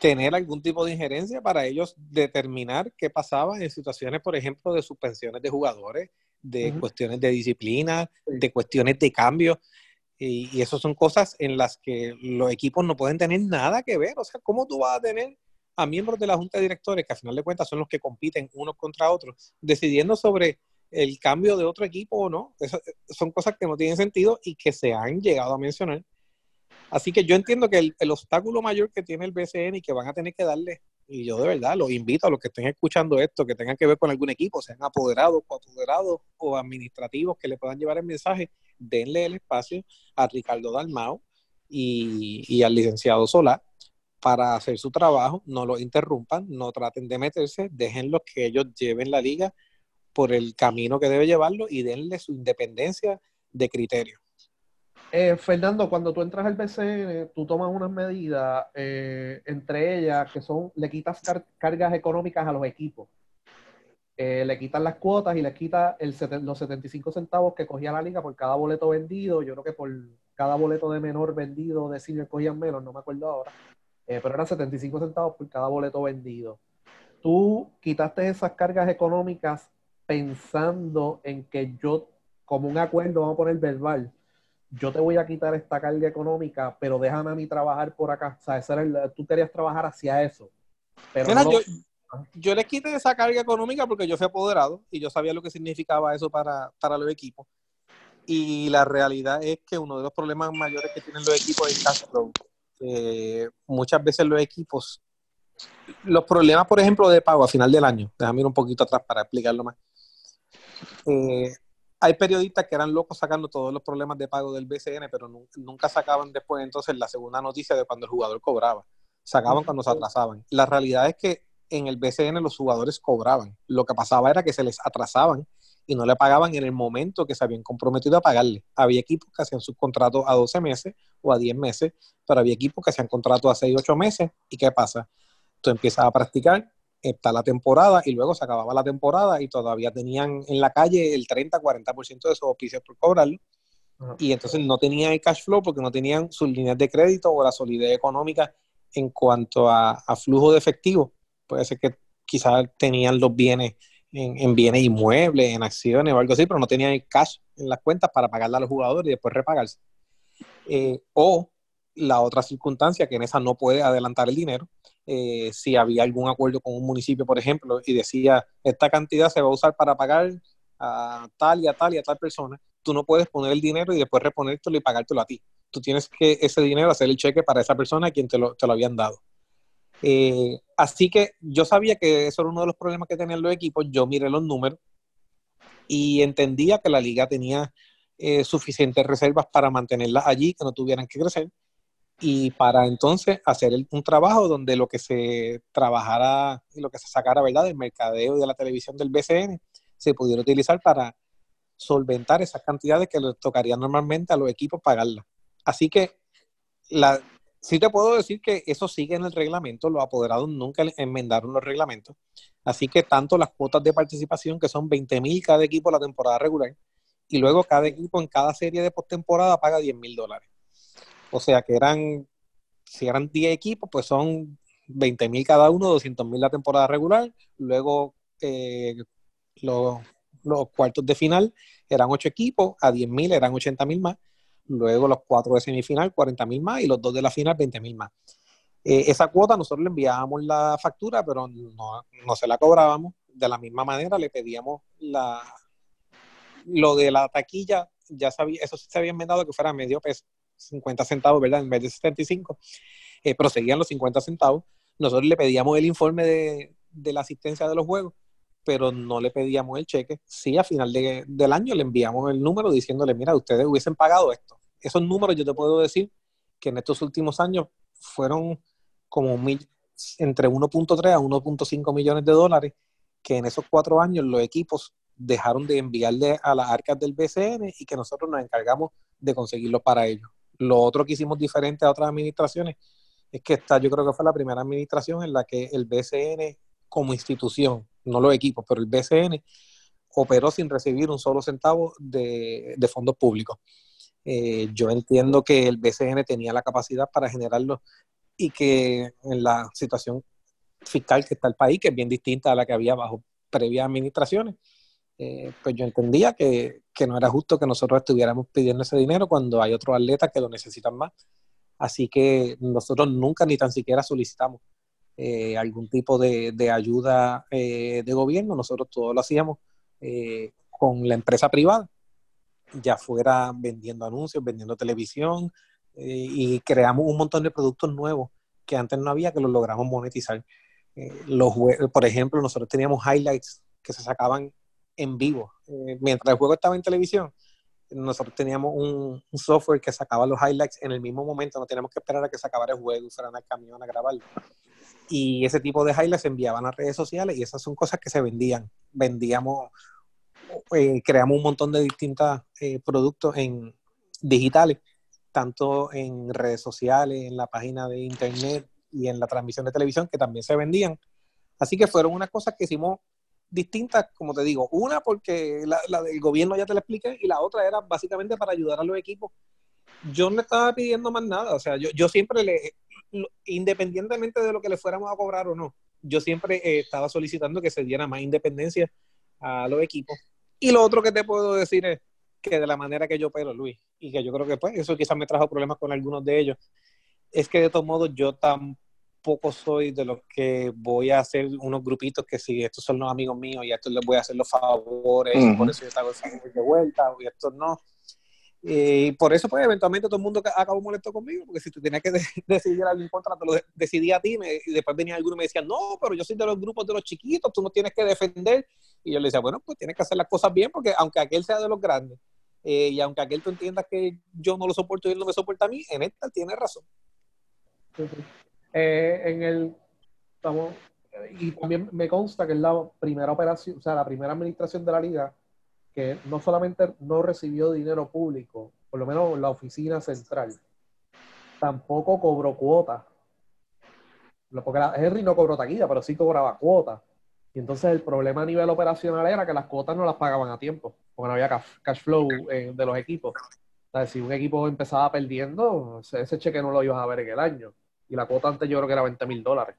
tener algún tipo de injerencia para ellos determinar qué pasaba en situaciones, por ejemplo, de suspensiones de jugadores, de cuestiones de disciplina, de cuestiones de cambio. Y, y eso son cosas en las que los equipos no pueden tener nada que ver. O sea, ¿cómo tú vas a tener a miembros de la junta de directores, que a final de cuentas son los que compiten unos contra otros, decidiendo sobre el cambio de otro equipo o no? Eso, son cosas que no tienen sentido y que se han llegado a mencionar Así que yo entiendo que el, obstáculo mayor que tiene el BCN y que van a tener que darle, y yo de verdad los invito a los que estén escuchando esto, que tengan que ver con algún equipo, sean apoderados, coapoderados o administrativos que le puedan llevar el mensaje, denle el espacio a Ricardo Dalmau y, y al licenciado Solá para hacer su trabajo, no lo interrumpan, no traten de meterse, déjenlos que ellos lleven la liga por el camino que debe llevarlo y denle su independencia de criterio. Eh, Fernando, cuando tú entras al BCN, tú tomas unas medidas, eh, entre ellas que son, le quitas cargas económicas a los equipos. Eh, le quitas las cuotas y le quitas el los 75 centavos que cogía la liga por cada boleto vendido. Yo creo que por cada boleto de menor vendido de senior cogían menos, no me acuerdo ahora. Pero eran 75 centavos por cada boleto vendido. Tú quitaste esas cargas económicas pensando en que yo, como un acuerdo, vamos a poner verbal, yo te voy a quitar esta carga económica, pero déjame a mí trabajar por acá. O sea, tú querías trabajar hacia eso. Pero yo, yo le quité esa carga económica porque yo fui apoderado y yo sabía lo que significaba eso para, para los equipos. Y la realidad es que uno de los problemas mayores que tienen los equipos es cash flow. Eh, muchas veces los equipos, los problemas, por ejemplo, de pago a final del año, déjame ir un poquito atrás para explicarlo más. Eh, hay periodistas que eran locos sacando todos los problemas de pago del BCN, pero nunca sacaban después entonces la segunda noticia de cuando el jugador cobraba. Sacaban cuando se atrasaban. La realidad es que en el BCN los jugadores cobraban. Lo que pasaba era que se les atrasaban y no le pagaban en el momento que se habían comprometido a pagarle. Había equipos que hacían sus contratos a 12 meses o a 10 meses, pero había equipos que hacían contratos a 6, 8 meses. ¿Y qué pasa? Tú empiezas a practicar, está la temporada y luego se acababa la temporada y todavía tenían en la calle el 30-40% de sus oficios por cobrarlo. Y entonces no tenían el cash flow porque no tenían sus líneas de crédito o la solidez económica en cuanto a, flujo de efectivo. Puede ser que quizás tenían los bienes en, bienes inmuebles, en acciones o algo así, pero no tenían el cash en las cuentas para pagarle a los jugadores y después repagarse. Eh, o la otra circunstancia, que en esa no puede adelantar el dinero, eh, si había algún acuerdo con un municipio, por ejemplo, y decía, esta cantidad se va a usar para pagar a tal y a tal y a tal persona, tú no puedes poner el dinero y después reponértelo y pagártelo a ti. Tú tienes que ese dinero hacer el cheque para esa persona a quien te lo, te lo habían dado. Eh, así que yo sabía que eso era uno de los problemas que tenían los equipos. Yo miré los números y entendía que la liga tenía eh, suficientes reservas para mantenerlas allí, que no tuvieran que crecer, y para entonces hacer un trabajo donde lo que se trabajara y lo que se sacara, ¿verdad?, del mercadeo y de la televisión del BCN se pudiera utilizar para solventar esas cantidades que les tocaría normalmente a los equipos pagarlas. Así que la, sí te puedo decir que eso sigue en el reglamento, los apoderados nunca enmendaron los reglamentos, así que tanto las cuotas de participación, que son 20 mil cada equipo la temporada regular, y luego cada equipo en cada serie de postemporada paga 10 mil dólares. O sea que eran, si eran 10 equipos, pues son 20 mil cada uno, 200 mil la temporada regular, luego eh, los, cuartos de final eran 8 equipos, a 10 mil eran 80 mil más, luego los cuatro de semifinal, 40 mil más, y los dos de la final, 20 mil más. Eh, esa cuota nosotros le enviábamos la factura, pero no, no se la cobrábamos. De la misma manera le pedíamos la, lo de la taquilla, ya sabía, eso sí se había enmendado que fuera medio peso, 50 centavos, ¿verdad? En vez de 75, eh, proseguían los 50 centavos. Nosotros le pedíamos el informe de, de, la asistencia de los juegos, pero no le pedíamos el cheque. Sí, a final de, del año le enviamos el número diciéndole, mira, ustedes hubiesen pagado esto. Esos números yo te puedo decir que en estos últimos años fueron como mil, entre 1.3 a 1.5 millones de dólares, que en esos cuatro años los equipos dejaron de enviarle a las arcas del BCN y que nosotros nos encargamos de conseguirlo para ellos. Lo otro que hicimos diferente a otras administraciones es que esta yo creo que fue la primera administración en la que el BCN como institución, no los equipos, pero el BCN operó sin recibir un solo centavo de, de fondos públicos. Eh, yo entiendo que el BCN tenía la capacidad para generarlo y que en la situación fiscal que está el país, que es bien distinta a la que había bajo previas administraciones, eh, pues yo entendía que, que, no era justo que nosotros estuviéramos pidiendo ese dinero cuando hay otros atletas que lo necesitan más. Así que nosotros nunca ni tan siquiera solicitamos eh, algún tipo de, de ayuda de gobierno, nosotros todo lo hacíamos con la empresa privada, ya fuera vendiendo anuncios, vendiendo televisión y creamos un montón de productos nuevos que antes no había que los logramos monetizar. los, por ejemplo, nosotros teníamos highlights que se sacaban en vivo. Eh, mientras el juego estaba en televisión, nosotros teníamos un, software que sacaba los highlights en el mismo momento, no teníamos que esperar a que se acabara el juego fueran al camión a grabarlo. Y ese tipo de highlights se enviaban a redes sociales y esas son cosas que se vendían. Vendíamos, eh, creamos un montón de distintos eh, productos en digitales, tanto en redes sociales, en la página de internet y en la transmisión de televisión que también se vendían. Así que fueron unas cosas que hicimos distintas, como te digo. Una porque la, del gobierno ya te la expliqué y la otra era básicamente para ayudar a los equipos. Yo no estaba pidiendo más nada, o sea, yo, yo siempre le, independientemente de lo que le fuéramos a cobrar o no, yo siempre eh, estaba solicitando que se diera más independencia a los equipos. Y lo otro que te puedo decir es que de la manera que yo pero Luis, y que yo creo que pues eso quizás me trajo problemas con algunos de ellos, es que de todos modos yo tampoco poco soy de los que voy a hacer unos grupitos que si estos son los amigos míos y a estos les voy a hacer los favores, y por eso yo te hago el de vuelta, y estos no. Y por eso, pues, eventualmente todo el mundo acabó molesto conmigo, porque si tú tenías que decidir algún contrato, lo decidí a ti, y después venía alguno y me decía, no, pero yo soy de los grupos de los chiquitos, tú no tienes que defender. Y yo le decía, bueno, pues tienes que hacer las cosas bien, porque aunque aquel sea de los grandes, eh, y aunque aquel tú entiendas que yo no lo soporto y él no me soporta a mí, en esta tiene razón. Eh, en el, estamos, y también me consta que es la primera operación, o sea, la primera administración de la liga que no solamente no recibió dinero público, por lo menos la oficina central, tampoco cobró cuota. Porque Henry no cobró taquilla, pero sí cobraba cuota. Y entonces el problema a nivel operacional era que las cuotas no las pagaban a tiempo, porque no había cash flow eh, de los equipos. O sea, si un equipo empezaba perdiendo, ese cheque no lo ibas a ver en el año y la cuota antes yo creo que era 20 mil dólares.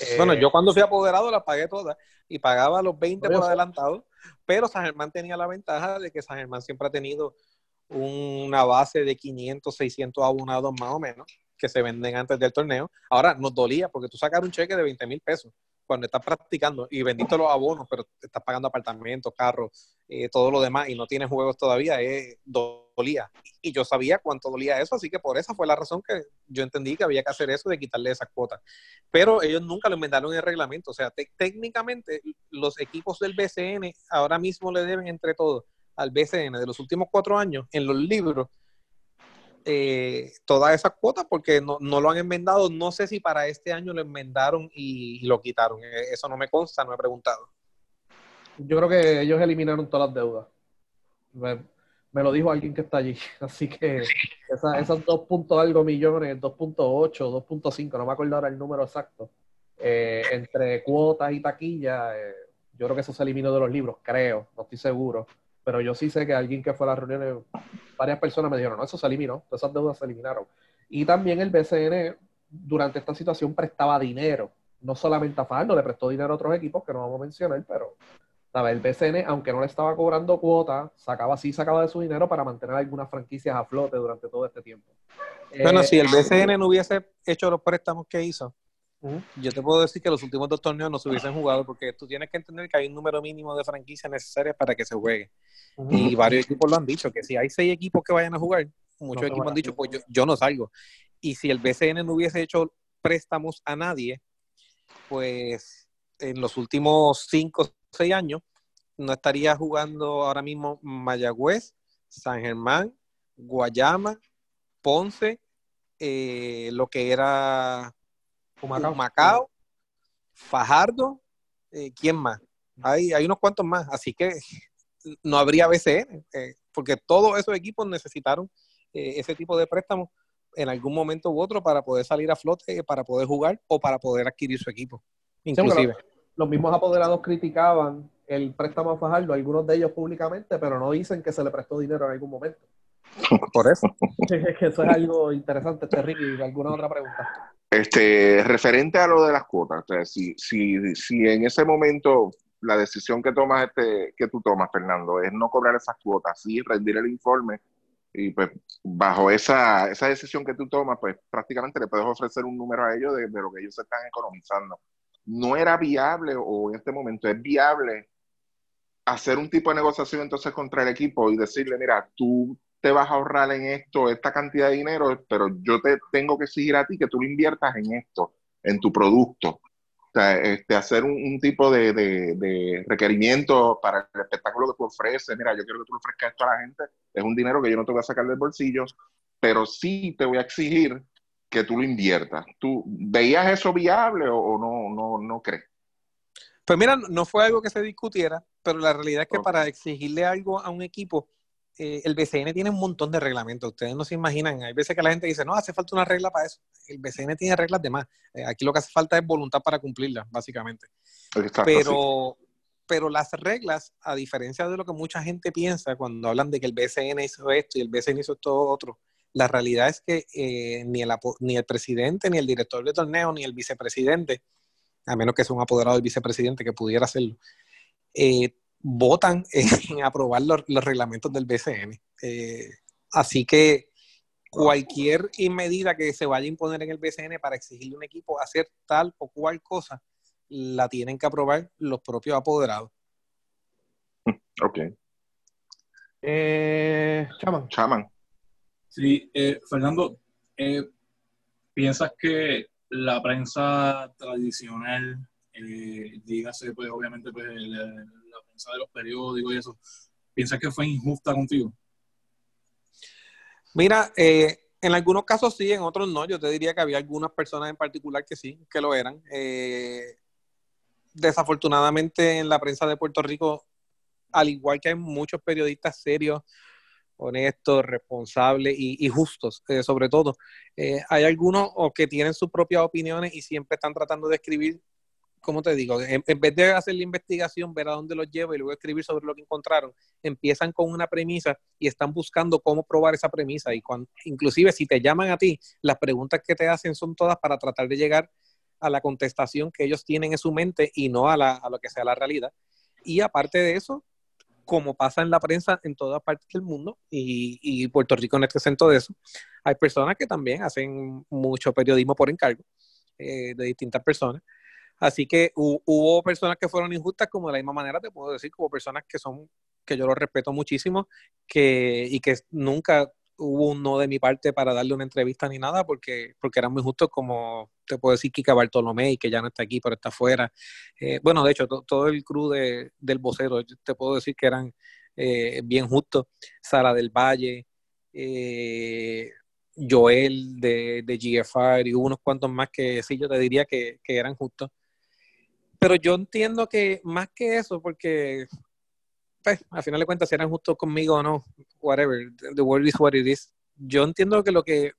Eh, Bueno, yo cuando fui apoderado las pagué todas y pagaba los 20 No, yo por adelantado, pero San Germán tenía la ventaja de que San Germán siempre ha tenido una base de 500, 600 abonados más o menos que se venden antes del torneo. Ahora nos dolía porque tú sacas un cheque de 20 mil pesos cuando estás practicando y vendiste los abonos, pero estás pagando apartamentos, carros, eh, todo lo demás y no tienes juegos todavía, eh, dolía. Y yo sabía cuánto dolía eso, así que por esa fue la razón que yo entendí que había que hacer eso de quitarle esa cuota. Pero ellos nunca lo enmendaron en el reglamento. O sea, te- técnicamente los equipos del BCN ahora mismo le deben entre todos al BCN de los últimos cuatro años en los libros eh, todas esas cuotas porque no, no lo han enmendado. No sé si para este año lo enmendaron y, lo quitaron. Eh, Eso no me consta, no he preguntado. Yo creo que ellos eliminaron todas las deudas. Me, lo dijo alguien que está allí. Así que esa- esos 2 punto algo millones, 2.8, 2.5, no me acuerdo ahora el número exacto, eh, entre cuotas y taquilla, eh, yo creo que eso se eliminó de los libros, creo, no estoy seguro. Pero yo sí sé que alguien que fue a las reuniones, varias personas me dijeron, no, eso se eliminó, todas esas deudas se eliminaron. Y también el BCN durante esta situación prestaba dinero, no solamente a Fajardo, le prestó dinero a otros equipos que no vamos a mencionar, pero ¿sabes? el BCN, aunque no le estaba cobrando cuota, sacaba sí sacaba de su dinero para mantener algunas franquicias a flote durante todo este tiempo. Bueno, Eh, si el BCN no hubiese hecho los préstamos que hizo, Yo te puedo decir que los últimos dos torneos no se hubiesen jugado porque tú tienes que entender que hay un número mínimo de franquicias necesarias para que se juegue. Y varios equipos lo han dicho, que si hay seis equipos que vayan a jugar, muchos equipos han dicho, pues yo, yo no salgo. Y si el BCN no hubiese hecho préstamos a nadie, pues en los últimos cinco o seis años no estaría jugando ahora mismo Mayagüez, San Germán, Guayama, Ponce, eh, lo que era Humacao. Macao, Fajardo, eh, ¿quién más? Hay, hay unos cuantos más, así que no habría BCN, eh, porque todos esos equipos necesitaron eh, ese tipo de préstamos en algún momento u otro para poder salir a flote, para poder jugar o para poder adquirir su equipo, inclusive. Los mismos apoderados criticaban el préstamo a Fajardo, algunos de ellos públicamente, pero no dicen que se le prestó dinero en algún momento. Por eso. Es que eso es algo interesante, Ricky. ¿Alguna otra pregunta? Este, referente a lo de las cuotas, o sea, si, si, si en ese momento la decisión que tomas este, que tú tomas, Fernando, es no cobrar esas cuotas, sí rendir el informe, y pues bajo esa, esa decisión que tú tomas, pues prácticamente le puedes ofrecer un número a ellos de, de lo que ellos están economizando. No era viable, o en este momento es viable, hacer un tipo de negociación entonces contra el equipo y decirle, mira, tú te vas a ahorrar en esto esta cantidad de dinero, pero yo te tengo que exigir a ti que tú lo inviertas en esto, en tu producto. O sea, este, hacer un, un tipo de, de, de, requerimiento para el espectáculo que tú ofreces. Mira, yo quiero que tú le ofrezcas esto a la gente. Es un dinero que yo no te voy a sacar del bolsillo, pero sí te voy a exigir que tú lo inviertas. ¿Tú veías eso viable o, o no, no, no crees? Pues mira, no fue algo que se discutiera, pero la realidad es que okay. para exigirle algo a un equipo, eh, el BCN tiene un montón de reglamentos. Ustedes no se imaginan. Hay veces que la gente dice, no, hace falta una regla para eso. El BCN tiene reglas de más. Eh, aquí lo que hace falta es voluntad para cumplirlas, básicamente. Exacto, pero, sí. pero las reglas, a diferencia de lo que mucha gente piensa cuando hablan de que el BCN hizo esto y el BCN hizo esto otro, la realidad es que eh, ni, el, ni el presidente, ni el director de torneo, ni el vicepresidente, a menos que sea un apoderado del vicepresidente que pudiera hacerlo, eh, votan en aprobar los, los, reglamentos del BCN. Eh, así que cualquier medida que se vaya a imponer en el BCN para exigirle a un equipo hacer tal o cual cosa, la tienen que aprobar los propios apoderados. Ok. Eh, Chaman. Chaman. Sí, eh, Fernando, eh, ¿piensas que la prensa tradicional, eh, dígase, pues obviamente, pues, la, de los periódicos y eso, ¿piensas que fue injusta contigo? Mira, eh, en algunos casos sí, en otros no. Yo te diría que había algunas personas en particular que sí, que lo eran. Eh, desafortunadamente en la prensa de Puerto Rico, al igual que hay muchos periodistas serios, honestos, responsables y, justos, eh, sobre todo. Hay algunos que tienen sus propias opiniones y siempre están tratando de escribir, como te digo, en, en, vez de hacer la investigación, ver a dónde los lleva y luego escribir sobre lo que encontraron, empiezan con una premisa y están buscando cómo probar esa premisa. Y cuando, inclusive si te llaman a ti, las preguntas que te hacen son todas para tratar de llegar a la contestación que ellos tienen en su mente y no a, la, a lo que sea la realidad. Y aparte de eso, como pasa en la prensa en todas partes del mundo, y, y Puerto Rico no es exento de eso, hay personas que también hacen mucho periodismo por encargo eh, de distintas personas. Así que hu- hubo personas que fueron injustas, como de la misma manera te puedo decir, como personas que son, que yo los respeto muchísimo, que, y que nunca hubo un no de mi parte para darle una entrevista ni nada, porque, porque eran muy justos, como te puedo decir Kika Bartolomé, que ya no está aquí, pero está afuera. Eh, bueno, de hecho, to- todo el crew de, del vocero, yo te puedo decir que eran eh, bien justos. Sara del Valle, eh, Joel de, de GFR y unos cuantos más que sí, yo te diría que eran justos. Pero yo entiendo que más que eso, porque pues, al final de cuentas, si eran justos conmigo o no, whatever, the world is what it is. Yo entiendo que lo que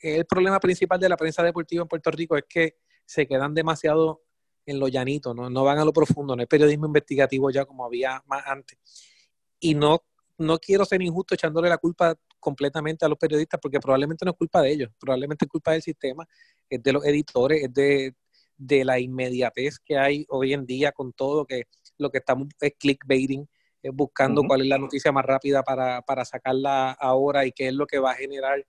el problema principal de la prensa deportiva en Puerto Rico es que se quedan demasiado en lo llanito, ¿no? no van a lo profundo, no es periodismo investigativo ya como había más antes. Y no, no quiero ser injusto echándole la culpa completamente a los periodistas, porque probablemente no es culpa de ellos, probablemente es culpa del sistema, es de los editores, es de, de la inmediatez que hay hoy en día con todo, que lo que estamos es clickbaiting, es buscando cuál es la noticia más rápida para, para sacarla ahora y qué es lo que va a generar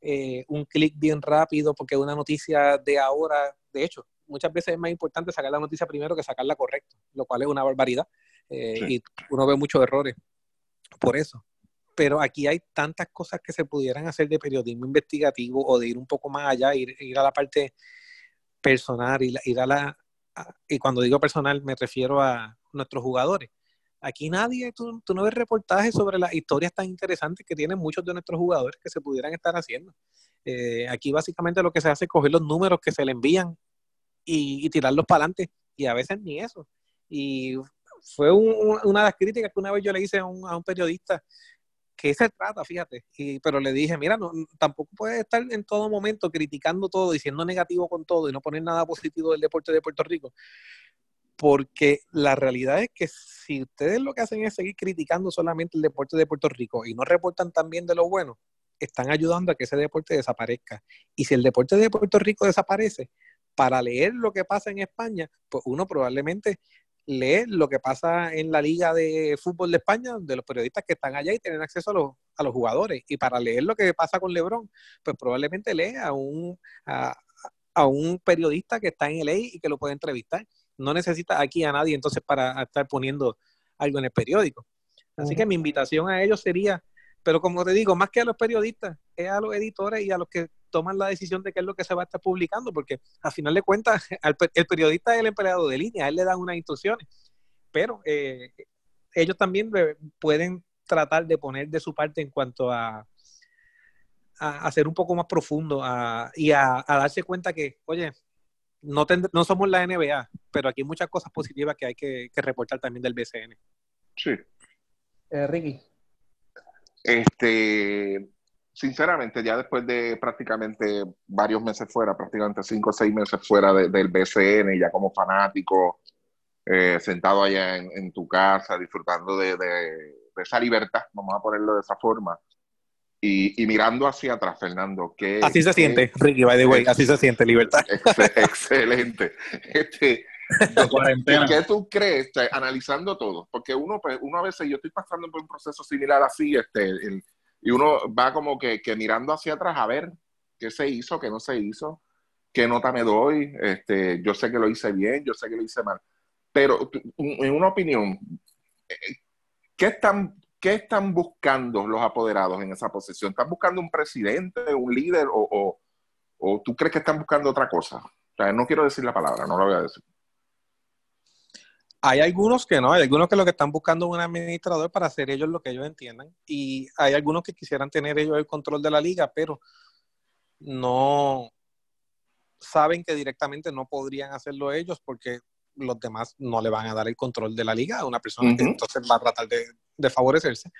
eh, un clic bien rápido, porque una noticia de ahora, de hecho, muchas veces es más importante sacar la noticia primero que sacarla correcta, lo cual es una barbaridad. eh, Sí. Y uno ve muchos errores por eso. Pero aquí hay tantas cosas que se pudieran hacer de periodismo investigativo o de ir un poco más allá, ir, ir a la parte personal, ir, ir a la... a- y cuando digo personal me refiero a nuestros jugadores. Aquí nadie, tú, tú no ves reportajes sobre las historias tan interesantes que tienen muchos de nuestros jugadores que se pudieran estar haciendo. Eh, aquí básicamente lo que se hace es coger los números que se le envían y, y tirarlos para adelante, y a veces ni eso. Y fue un- una de las críticas que una vez yo le hice a un, a un periodista que se trata, fíjate, y, pero le dije, mira, no, tampoco puedes estar en todo momento criticando todo, diciendo negativo con todo y no poner nada positivo del deporte de Puerto Rico, porque la realidad es que si ustedes lo que hacen es seguir criticando solamente el deporte de Puerto Rico y no reportan también de lo bueno, están ayudando a que ese deporte desaparezca. Y si el deporte de Puerto Rico desaparece, para leer lo que pasa en España, pues uno probablemente lee lo que pasa en la Liga de Fútbol de España, de los periodistas que están allá y tienen acceso a los, a los jugadores. Y para leer lo que pasa con LeBron, pues probablemente lee a un, a, a un periodista que está en LA y que lo puede entrevistar. No necesita aquí a nadie entonces para estar poniendo algo en el periódico. Así que mi invitación a ellos sería, pero como te digo, más que a los periodistas, es a los editores y a los que toman la decisión de qué es lo que se va a estar publicando, porque a final de cuentas al el periodista es el empleado de línea, a él le dan unas instrucciones, pero eh, ellos también de- pueden tratar de poner de su parte en cuanto a, a, a ser un poco más profundo a- y a, a darse cuenta que, oye, no, tend- no somos la NBA, pero aquí hay muchas cosas positivas que hay que, que reportar también del BCN. Sí. Eh, Ricky, Este, sinceramente, ya después de prácticamente varios meses fuera, prácticamente cinco o seis meses fuera de- del BCN, ya como fanático, eh, sentado allá en, en tu casa, disfrutando de, de- de esa libertad, vamos a ponerlo de esa forma, y, y mirando hacia atrás, Fernando, que Así se siente, Ricky, by the way, así se siente, libertad. excelente. Este. ¿Qué tú crees, analizando todo? Porque uno, pues, uno a veces, yo estoy pasando por un proceso similar así, este, el- y uno va como que, que mirando hacia atrás a ver qué se hizo, qué no se hizo, qué nota me doy, este, yo sé que lo hice bien, yo sé que lo hice mal, pero en una opinión, eh, ¿qué están, ¿qué están buscando los apoderados en esa posición? ¿Están buscando un presidente, un líder, o, o, o tú crees que están buscando otra cosa? O sea, no quiero decir la palabra, no la voy a decir. Hay algunos que no, hay algunos que lo que están buscando es un administrador para hacer ellos lo que ellos entiendan. Y hay algunos que quisieran tener ellos el control de la liga, pero no saben que directamente no podrían hacerlo ellos porque los demás no le van a dar el control de la liga a una persona que entonces va a tratar de, de favorecerse.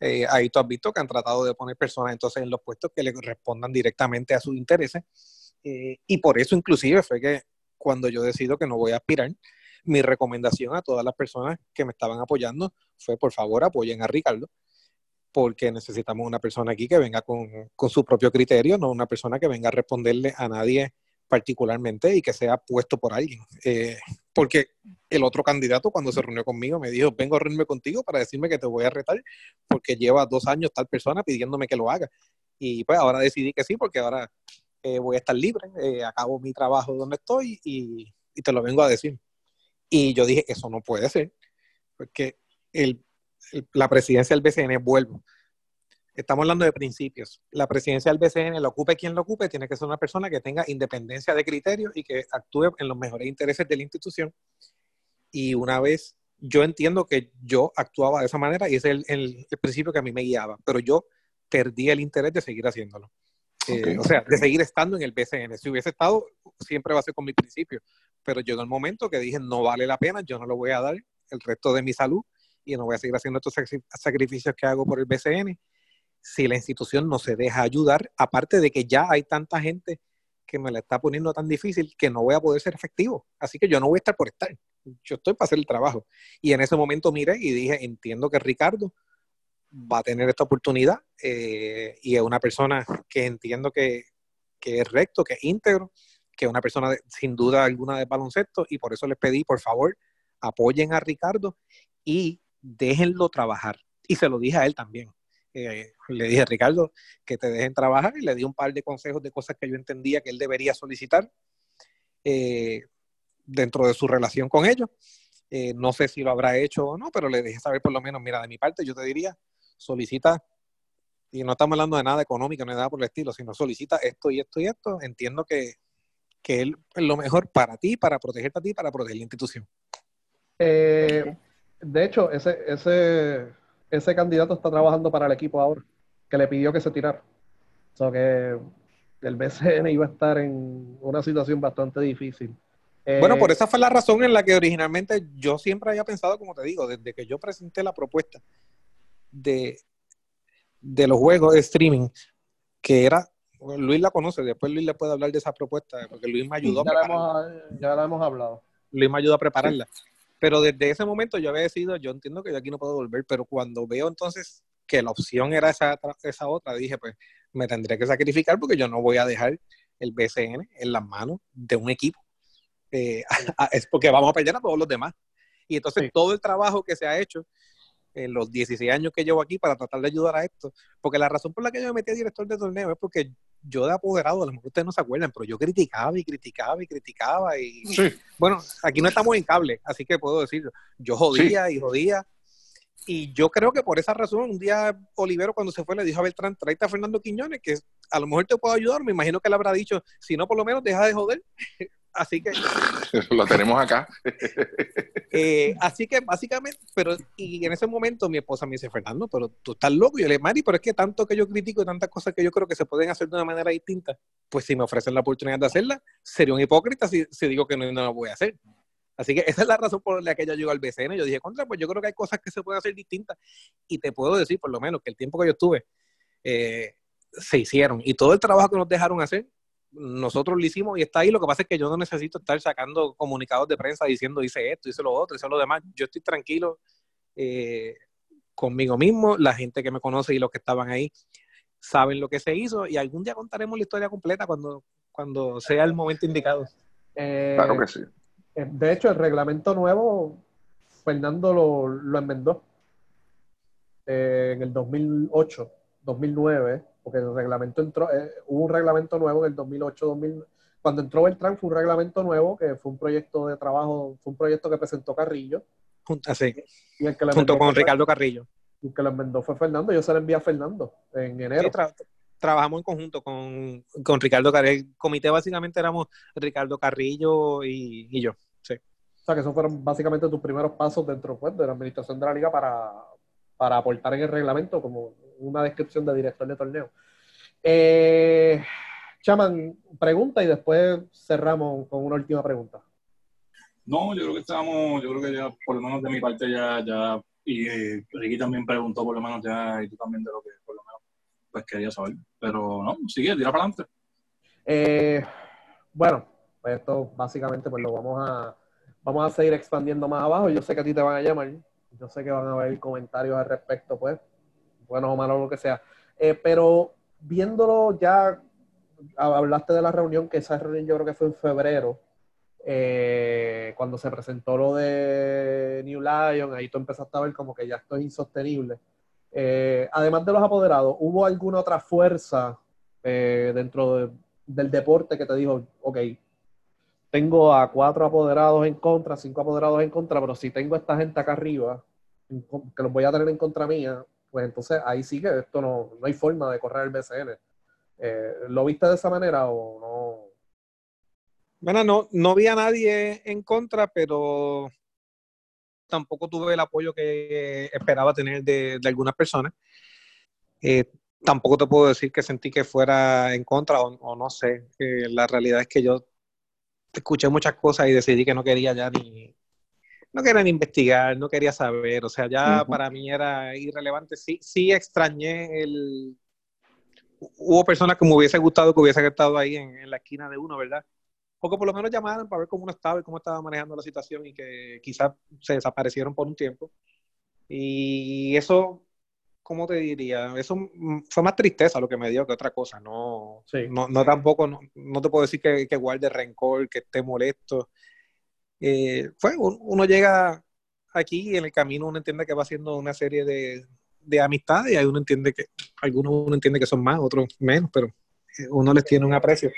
Eh, ahí tú has visto que han tratado de poner personas entonces en los puestos que le respondan directamente a sus intereses. Eh, y por eso inclusive fue que cuando yo decido que no voy a aspirar, mi recomendación a todas las personas que me estaban apoyando fue por favor apoyen a Ricardo, porque necesitamos una persona aquí que venga con, con su propio criterio, no una persona que venga a responderle a nadie particularmente y que sea puesto por alguien. Eh, porque el otro candidato cuando se reunió conmigo me dijo, vengo a reunirme contigo para decirme que te voy a retar porque lleva dos años tal persona pidiéndome que lo haga. Y pues ahora decidí que sí, porque ahora eh, voy a estar libre, eh, acabo mi trabajo donde estoy y, y, te lo vengo a decir. Y yo dije, eso no puede ser, porque el, el, la presidencia del BCN, vuelvo, estamos hablando de principios. La presidencia del BCN, lo ocupe quien lo ocupe, tiene que ser una persona que tenga independencia de criterio y que actúe en los mejores intereses de la institución. Y una vez, yo entiendo que yo actuaba de esa manera y ese es el, el, el principio que a mí me guiaba, pero yo perdí el interés de seguir haciéndolo. Okay. Eh, o sea, de seguir estando en el BCN. Si hubiese estado, siempre va a ser con mi principio. Pero en el momento que dije, no vale la pena, yo no lo voy a dar el resto de mi salud y no voy a seguir haciendo estos sacrificios que hago por el BCN si la institución no se deja ayudar, aparte de que ya hay tanta gente que me la está poniendo tan difícil que no voy a poder ser efectivo. Así que yo no voy a estar por estar. Yo estoy para hacer el trabajo. Y en ese momento miré y dije, entiendo que Ricardo va a tener esta oportunidad eh, y es una persona que entiendo que, que, es recto, que es íntegro, que una persona de, sin duda alguna de baloncesto y por eso les pedí, por favor, apoyen a Ricardo y déjenlo trabajar. Y se lo dije a él también. Eh, le dije, Ricardo, que te dejen trabajar y le di un par de consejos de cosas que yo entendía que él debería solicitar eh, dentro de su relación con ellos. Eh, no sé si lo habrá hecho o no, pero le dejé saber por lo menos, mira, de mi parte yo te diría, solicita, y no estamos hablando de nada económico ni nada por el estilo, sino solicita esto y esto y esto. Entiendo que, que él es lo mejor para ti, para protegerte a ti, para proteger la institución. Eh, de hecho, ese, ese, ese candidato está trabajando para el equipo ahora, que le pidió que se tirara. O sea que el BCN iba a estar en una situación bastante difícil. Eh, bueno, por esa fue la razón en la que originalmente yo siempre había pensado, como te digo, desde que yo presenté la propuesta de, de los juegos de streaming, que era, Luis la conoce, después Luis le puede hablar de esa propuesta, porque Luis me ayudó. Ya, la hemos, ya la hemos hablado. Luis me ayudó a prepararla. Sí. Pero desde ese momento yo había decidido, yo entiendo que yo aquí no puedo volver, pero cuando veo entonces que la opción era esa, esa otra, dije, pues me tendré que sacrificar porque yo no voy a dejar el BCN en las manos de un equipo. Eh, es porque vamos a perder a todos los demás. Y entonces sí. todo el trabajo que se ha hecho en los 16 años que llevo aquí para tratar de ayudar a esto, porque la razón por la que yo me metí a director de torneo es porque yo de apoderado, a lo mejor ustedes no se acuerdan, pero yo criticaba y criticaba y criticaba y sí. bueno, aquí no estamos en cable, así que puedo decirlo, yo jodía sí. y jodía y yo creo que por esa razón un día Olivero cuando se fue le dijo a Beltrán, tráete a Fernando Quiñones que a lo mejor te puedo ayudar, me imagino que él habrá dicho, si no por lo menos deja de joder, así que lo tenemos acá eh, así que básicamente pero y en ese momento mi esposa me dice Fernando pero tú estás loco y yo le digo Mari pero es que tanto que yo critico y tantas cosas que yo creo que se pueden hacer de una manera distinta pues si me ofrecen la oportunidad de hacerla sería un hipócrita si, si digo que no, no lo voy a hacer Así que esa es la razón por la que yo llego al BCN. Yo dije, contra, pues yo creo que hay cosas que se pueden hacer distintas. Y te puedo decir, por lo menos, que el tiempo que yo estuve, eh, se hicieron. Y todo el trabajo que nos dejaron hacer, nosotros lo hicimos y está ahí. Lo que pasa es que yo no necesito estar sacando comunicados de prensa diciendo hice esto, hice lo otro, hice lo demás. Yo estoy tranquilo eh, conmigo mismo. La gente que me conoce y los que estaban ahí saben lo que se hizo y algún día contaremos la historia completa cuando, cuando sea el momento indicado. Eh, claro que sí. De hecho, el reglamento nuevo, Fernando lo, lo enmendó eh, en el 2008, 2009, porque el reglamento entró, eh, hubo un reglamento nuevo en el 2008, 2000, cuando entró Beltrán fue un reglamento nuevo, que fue un proyecto de trabajo, fue un proyecto que presentó Carrillo. Así, y el que junto con fue, Ricardo Carrillo. Y el que lo enmendó fue Fernando, yo se lo envié a Fernando en enero. Sí, tra trabajamos en conjunto con, con, Ricardo Carrillo. El comité básicamente éramos Ricardo Carrillo y, y, yo. Sí. O sea, que esos fueron básicamente tus primeros pasos dentro pues, de la administración de la liga para, para aportar en el reglamento como una descripción de director de torneo. Eh, Chaman, pregunta y después cerramos con una última pregunta. No, yo creo que estamos, yo creo que ya, por lo menos de mi parte, ya, ya y eh, Ricky también preguntó por lo menos ya, y tú también de lo que por lo menos pues quería saber. Pero no, sigue, tira para adelante. Eh, bueno, pues esto básicamente pues lo vamos a vamos a seguir expandiendo más abajo. Yo sé que a ti te van a llamar, yo sé que van a haber comentarios al respecto, pues, bueno o malo, lo que sea. Eh, pero viéndolo ya hablaste de la reunión, que esa reunión yo creo que fue en febrero, eh, cuando se presentó lo de New Lion, ahí tú empezaste a ver como que ya esto es insostenible. Eh, además de los apoderados, ¿hubo alguna otra fuerza dentro del deporte que te dijo, ok, tengo a cuatro apoderados en contra, cinco apoderados en contra, pero si tengo a esta gente acá arriba, que los voy a tener en contra mía, pues entonces ahí sí que esto no, no hay forma de correr el BCN. Eh, ¿Lo viste de esa manera o no? Bueno, no, no vi a nadie en contra, pero tampoco tuve el apoyo que esperaba tener de, algunas personas. Eh, tampoco te puedo decir que sentí que fuera en contra o, no sé. la realidad es que yo escuché muchas cosas y decidí que no quería ya ni, no quería ni investigar, no quería saber, o sea, ya para mí era irrelevante. Sí, sí extrañé el... Hubo personas que me hubiese gustado que hubiesen estado ahí en, la esquina de uno, ¿verdad? O que por lo menos llamaran para ver cómo uno estaba y cómo estaba manejando la situación y que quizás se desaparecieron por un tiempo. Y eso ¿cómo te diría? Eso fue más tristeza lo que me dio que otra cosa. No, no, tampoco, no, te puedo decir que, que, guarde rencor, que esté molesto. Eh, fue, uno llega aquí y en el camino uno entiende que va haciendo una serie de, de amistades y ahí uno entiende que, algunos uno entiende que son más, otros menos, pero eh, uno les tiene un aprecio.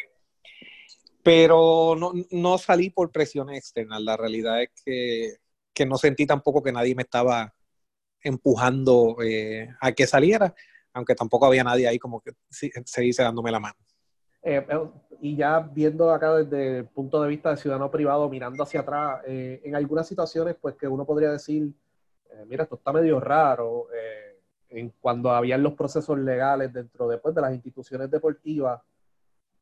Pero no, no salí por presiones externas. La realidad es que, que no sentí tampoco que nadie me estaba empujando eh, a que saliera, aunque tampoco había nadie ahí como que se dice dándome la mano. Eh, eh, y ya viendo acá desde el punto de vista de ciudadano privado, mirando hacia atrás, en algunas situaciones, pues que uno podría decir, mira, esto está medio raro, en cuando habían los procesos legales dentro después de las instituciones deportivas,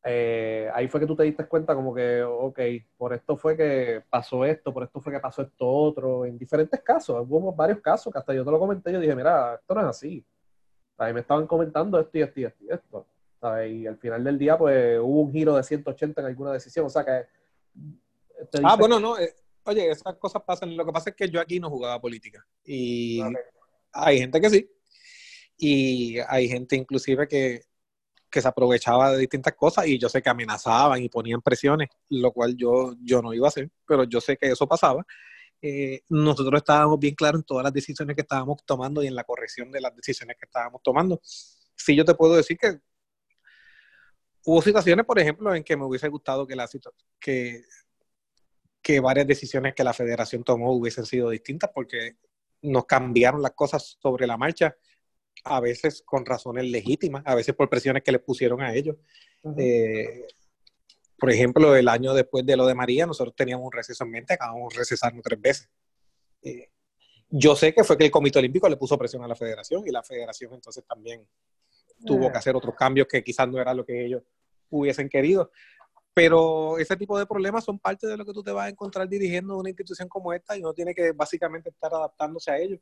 eh, ahí fue que tú te diste cuenta como que, ok, por esto fue que pasó esto, por esto fue que pasó esto otro, en diferentes casos, hubo varios casos que hasta yo te lo comenté, yo dije, mira, esto no es así. Ahí me estaban comentando esto y esto y esto y esto. Y al final del día, pues hubo un giro de 180 en alguna decisión, o sea que... Ah, bueno, no, eh, oye, esas cosas pasan, lo que pasa es que yo aquí no jugaba política. Y hay gente que sí, y hay gente inclusive que que se aprovechaba de distintas cosas y yo sé que amenazaban y ponían presiones, lo cual yo, yo no iba a hacer, pero yo sé que eso pasaba. Eh, nosotros estábamos bien claros en todas las decisiones que estábamos tomando y en la corrección de las decisiones que estábamos tomando. Sí, yo te puedo decir que hubo situaciones, por ejemplo, en que me hubiese gustado que, la, que, que varias decisiones que la federación tomó hubiesen sido distintas porque nos cambiaron las cosas sobre la marcha a veces con razones legítimas, a veces por presiones que le pusieron a ellos. Eh, por ejemplo, el año después de lo de María, nosotros teníamos un receso en mente, acabamos de recesarnos tres veces. Eh, yo sé que fue que el Comité Olímpico le puso presión a la federación y la federación entonces también tuvo que hacer otros cambios que quizás no era lo que ellos hubiesen querido. Pero ese tipo de problemas son parte de lo que tú te vas a encontrar dirigiendo una institución como esta y uno tiene que básicamente estar adaptándose a ellos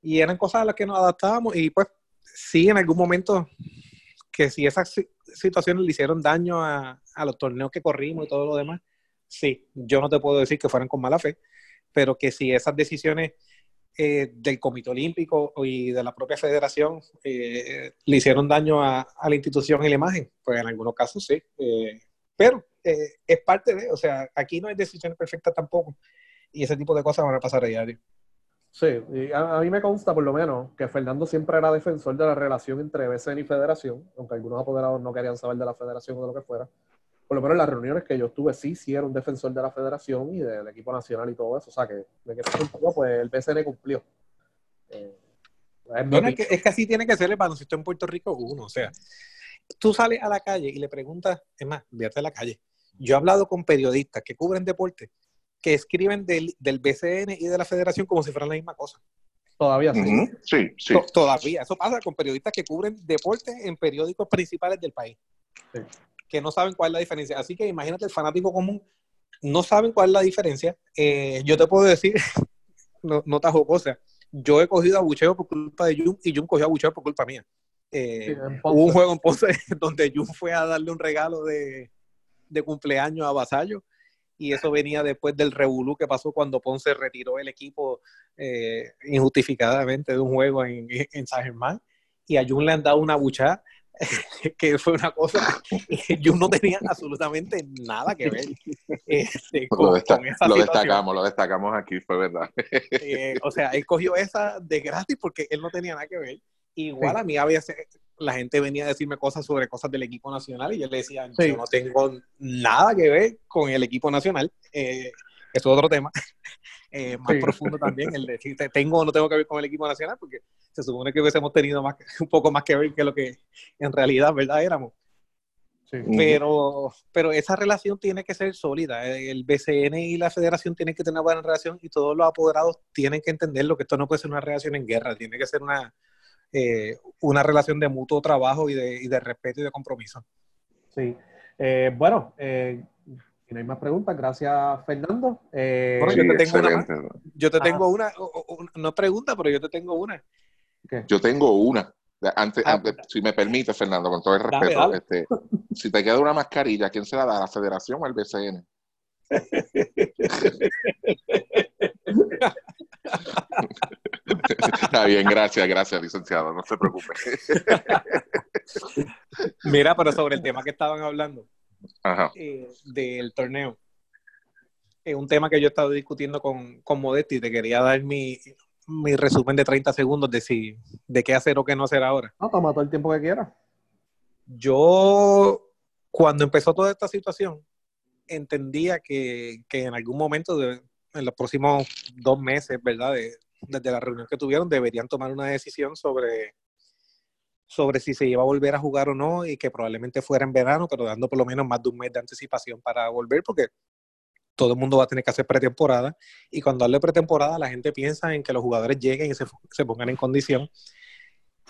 y eran cosas a las que nos adaptábamos y pues sí, en algún momento que si esas situaciones le hicieron daño a, los torneos que corrimos y todo lo demás, sí, yo no te puedo decir que fueran con mala fe, pero que si esas decisiones eh, del Comité Olímpico y de la propia federación eh, le hicieron daño a, la institución y la imagen, pues en algunos casos sí, eh, pero es parte de, o sea, aquí no hay decisiones perfectas tampoco y ese tipo de cosas van a pasar a diario. Sí, y a, mí me consta por lo menos que Fernando siempre era defensor de la relación entre BCN y Federación, aunque algunos apoderados no querían saber de la Federación o de lo que fuera. Por lo menos en las reuniones que yo estuve, sí, sí era un defensor de la Federación y del equipo nacional y todo eso. O sea, que de que pues el BCN cumplió. Eh, es, que, es, que, así tiene que ser el baloncesto en Puerto Rico uno. O sea, tú sales a la calle y le preguntas, es más, vierte a la calle. Yo he hablado con periodistas que cubren deporte que escriben del, del BCN y de la federación como si fueran la misma cosa. Todavía sí. sí, sí. Todavía. Eso pasa con periodistas que cubren deporte en periódicos principales del país. Que no saben cuál es la diferencia. Así que imagínate el fanático común. No saben cuál es la diferencia. Eh, yo te puedo decir, no, no te cosa. Yo he cogido abucheo por culpa de Jun y Jun cogió abucheo por culpa mía. Eh, hubo un juego en Ponce donde Jun fue a darle un regalo de, de cumpleaños a Vasallo y eso venía después del revolú que pasó cuando Ponce retiró el equipo eh, injustificadamente de un juego en, en, San Germán y a Jun le han dado una buchada. que fue una cosa que yo no tenía absolutamente nada que ver este, Lo, con, desta- con esa lo destacamos, lo destacamos aquí, fue verdad. Eh, o sea, él cogió esa de gratis porque él no tenía nada que ver. Igual Sí. a mí a veces la gente venía a decirme cosas sobre cosas del equipo nacional y yo le decía, Sí. yo no tengo nada que ver con el equipo nacional. Eh, es otro tema. Eh, más Sí. profundo también, el decir, te- tengo o no tengo que ver con el equipo nacional, porque se supone que hubiésemos tenido más, un poco más que ver que lo que en realidad, ¿verdad? Éramos. Sí. Pero, pero esa relación tiene que ser sólida. El BCN y la federación tienen que tener una buena relación y todos los apoderados tienen que entenderlo, que esto no puede ser una relación en guerra, tiene que ser una, eh, una relación de mutuo trabajo y de, y de respeto y de compromiso. Sí. Eh, bueno, eh, si no hay más preguntas, gracias Fernando. Eh, Bueno, Sí, yo te tengo una. Yo te tengo una, o- o- una- no pregunta, pero yo te tengo una. ¿qué? Yo tengo una. Antes, Ah, antes- si me permite, Fernando, con todo el Dale, respeto, dale. Este, si te queda una mascarilla, ¿quién se la da? ¿A la federación o al BCN? Está bien, gracias, gracias, licenciado, no se preocupe. Mira, pero sobre el tema que estaban hablando, Ajá. eh, del torneo. Es un tema que yo he estado discutiendo con, con Modetti y te quería dar mi, mi resumen de 30 segundos de, si, de qué hacer o qué no hacer ahora. No, toma todo el tiempo que quieras. Yo, cuando empezó toda esta situación, entendía que, que en algún momento, de- en los próximos dos meses, ¿verdad? De- desde la reunión que tuvieron, deberían tomar una decisión sobre, sobre si se iba a volver a jugar o no y que probablemente fuera en verano, pero dando por lo menos más de un mes de anticipación para volver, porque todo el mundo va a tener que hacer pretemporada. Y cuando hablo de pretemporada, la gente piensa en que los jugadores lleguen y se, se pongan en condición.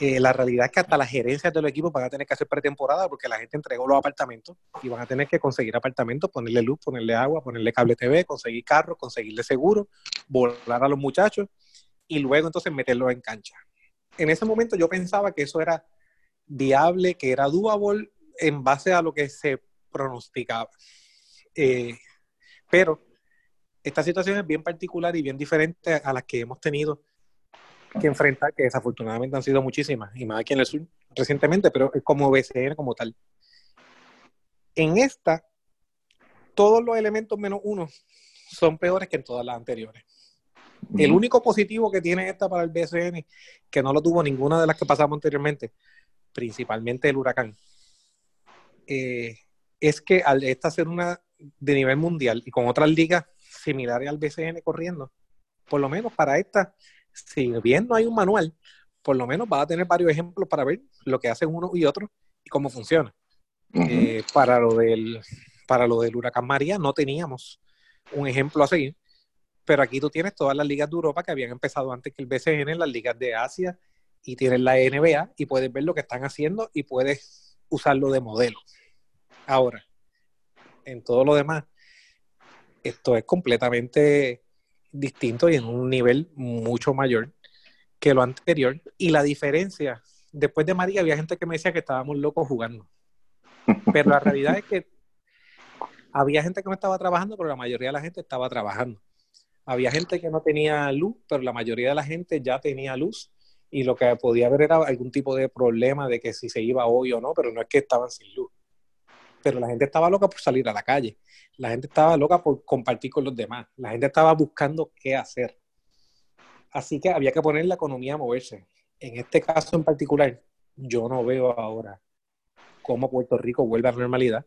Eh, la realidad es que hasta las gerencias de los equipos van a tener que hacer pretemporada porque la gente entregó los apartamentos y van a tener que conseguir apartamentos, ponerle luz, ponerle agua, ponerle cable TV, conseguir carros, conseguirle seguro, volar a los muchachos y luego entonces meterlos en cancha. En ese momento yo pensaba que eso era viable, que era doable en base a lo que se pronosticaba. Eh, pero esta situación es bien particular y bien diferente a las que hemos tenido que enfrentar, que desafortunadamente han sido muchísimas, y más aquí en el sur recientemente, pero como BCN como tal. En esta, todos los elementos menos uno son peores que en todas las anteriores. El único positivo que tiene esta para el BCN, que no lo tuvo ninguna de las que pasamos anteriormente, principalmente el huracán, eh, es que al esta ser una de nivel mundial y con otras ligas similares al BCN corriendo, por lo menos para esta, si bien no hay un manual, por lo menos va a tener varios ejemplos para ver lo que hacen uno y otro y cómo funciona. Eh, para, lo del, para lo del huracán María no teníamos un ejemplo a seguir, pero aquí tú tienes todas las ligas de Europa que habían empezado antes que el BCN, las ligas de Asia y tienes la NBA y puedes ver lo que están haciendo y puedes usarlo de modelo. Ahora, en todo lo demás, esto es completamente distinto y en un nivel mucho mayor que lo anterior. Y la diferencia, después de María había gente que me decía que estábamos locos jugando. Pero la realidad es que había gente que no estaba trabajando, pero la mayoría de la gente estaba trabajando. Había gente que no tenía luz, pero la mayoría de la gente ya tenía luz y lo que podía haber era algún tipo de problema de que si se iba hoy o no, pero no es que estaban sin luz. Pero la gente estaba loca por salir a la calle. La gente estaba loca por compartir con los demás. La gente estaba buscando qué hacer. Así que había que poner la economía a moverse. En este caso en particular, yo no veo ahora cómo Puerto Rico vuelve a la normalidad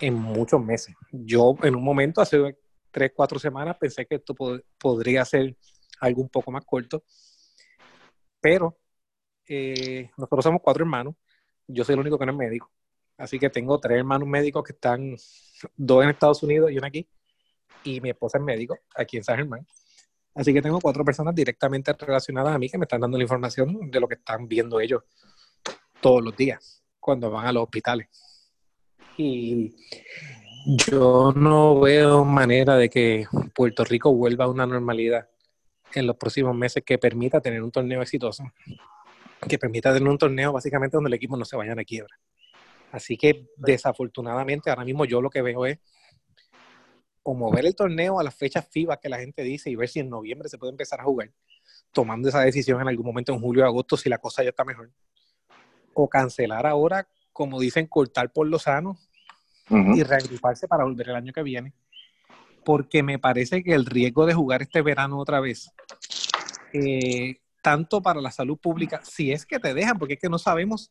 en muchos meses. Yo en un momento, hace tres, cuatro semanas, pensé que esto pod- podría ser algo un poco más corto, pero eh, nosotros somos cuatro hermanos, yo soy el único que no es médico, así que tengo tres hermanos médicos que están, dos en Estados Unidos y uno aquí, y mi esposa es médico aquí en San Germán. Así que tengo cuatro personas directamente relacionadas a mí que me están dando la información de lo que están viendo ellos todos los días cuando van a los hospitales. Y yo no veo manera de que Puerto Rico vuelva a una normalidad en los próximos meses que permita tener un torneo exitoso, que permita tener un torneo básicamente donde el equipo no se vaya a quiebra. Así que desafortunadamente ahora mismo yo lo que veo es o mover el torneo a las fechas FIBA que la gente dice y ver si en noviembre se puede empezar a jugar, tomando esa decisión en algún momento en julio o agosto si la cosa ya está mejor. o cancelar ahora, como dicen, cortar por lo sano Ujú. y reagruparse para volver el año que viene. Porque me parece que el riesgo de jugar este verano otra vez, eh, tanto para la salud pública, si es que te dejan, porque es que no sabemos,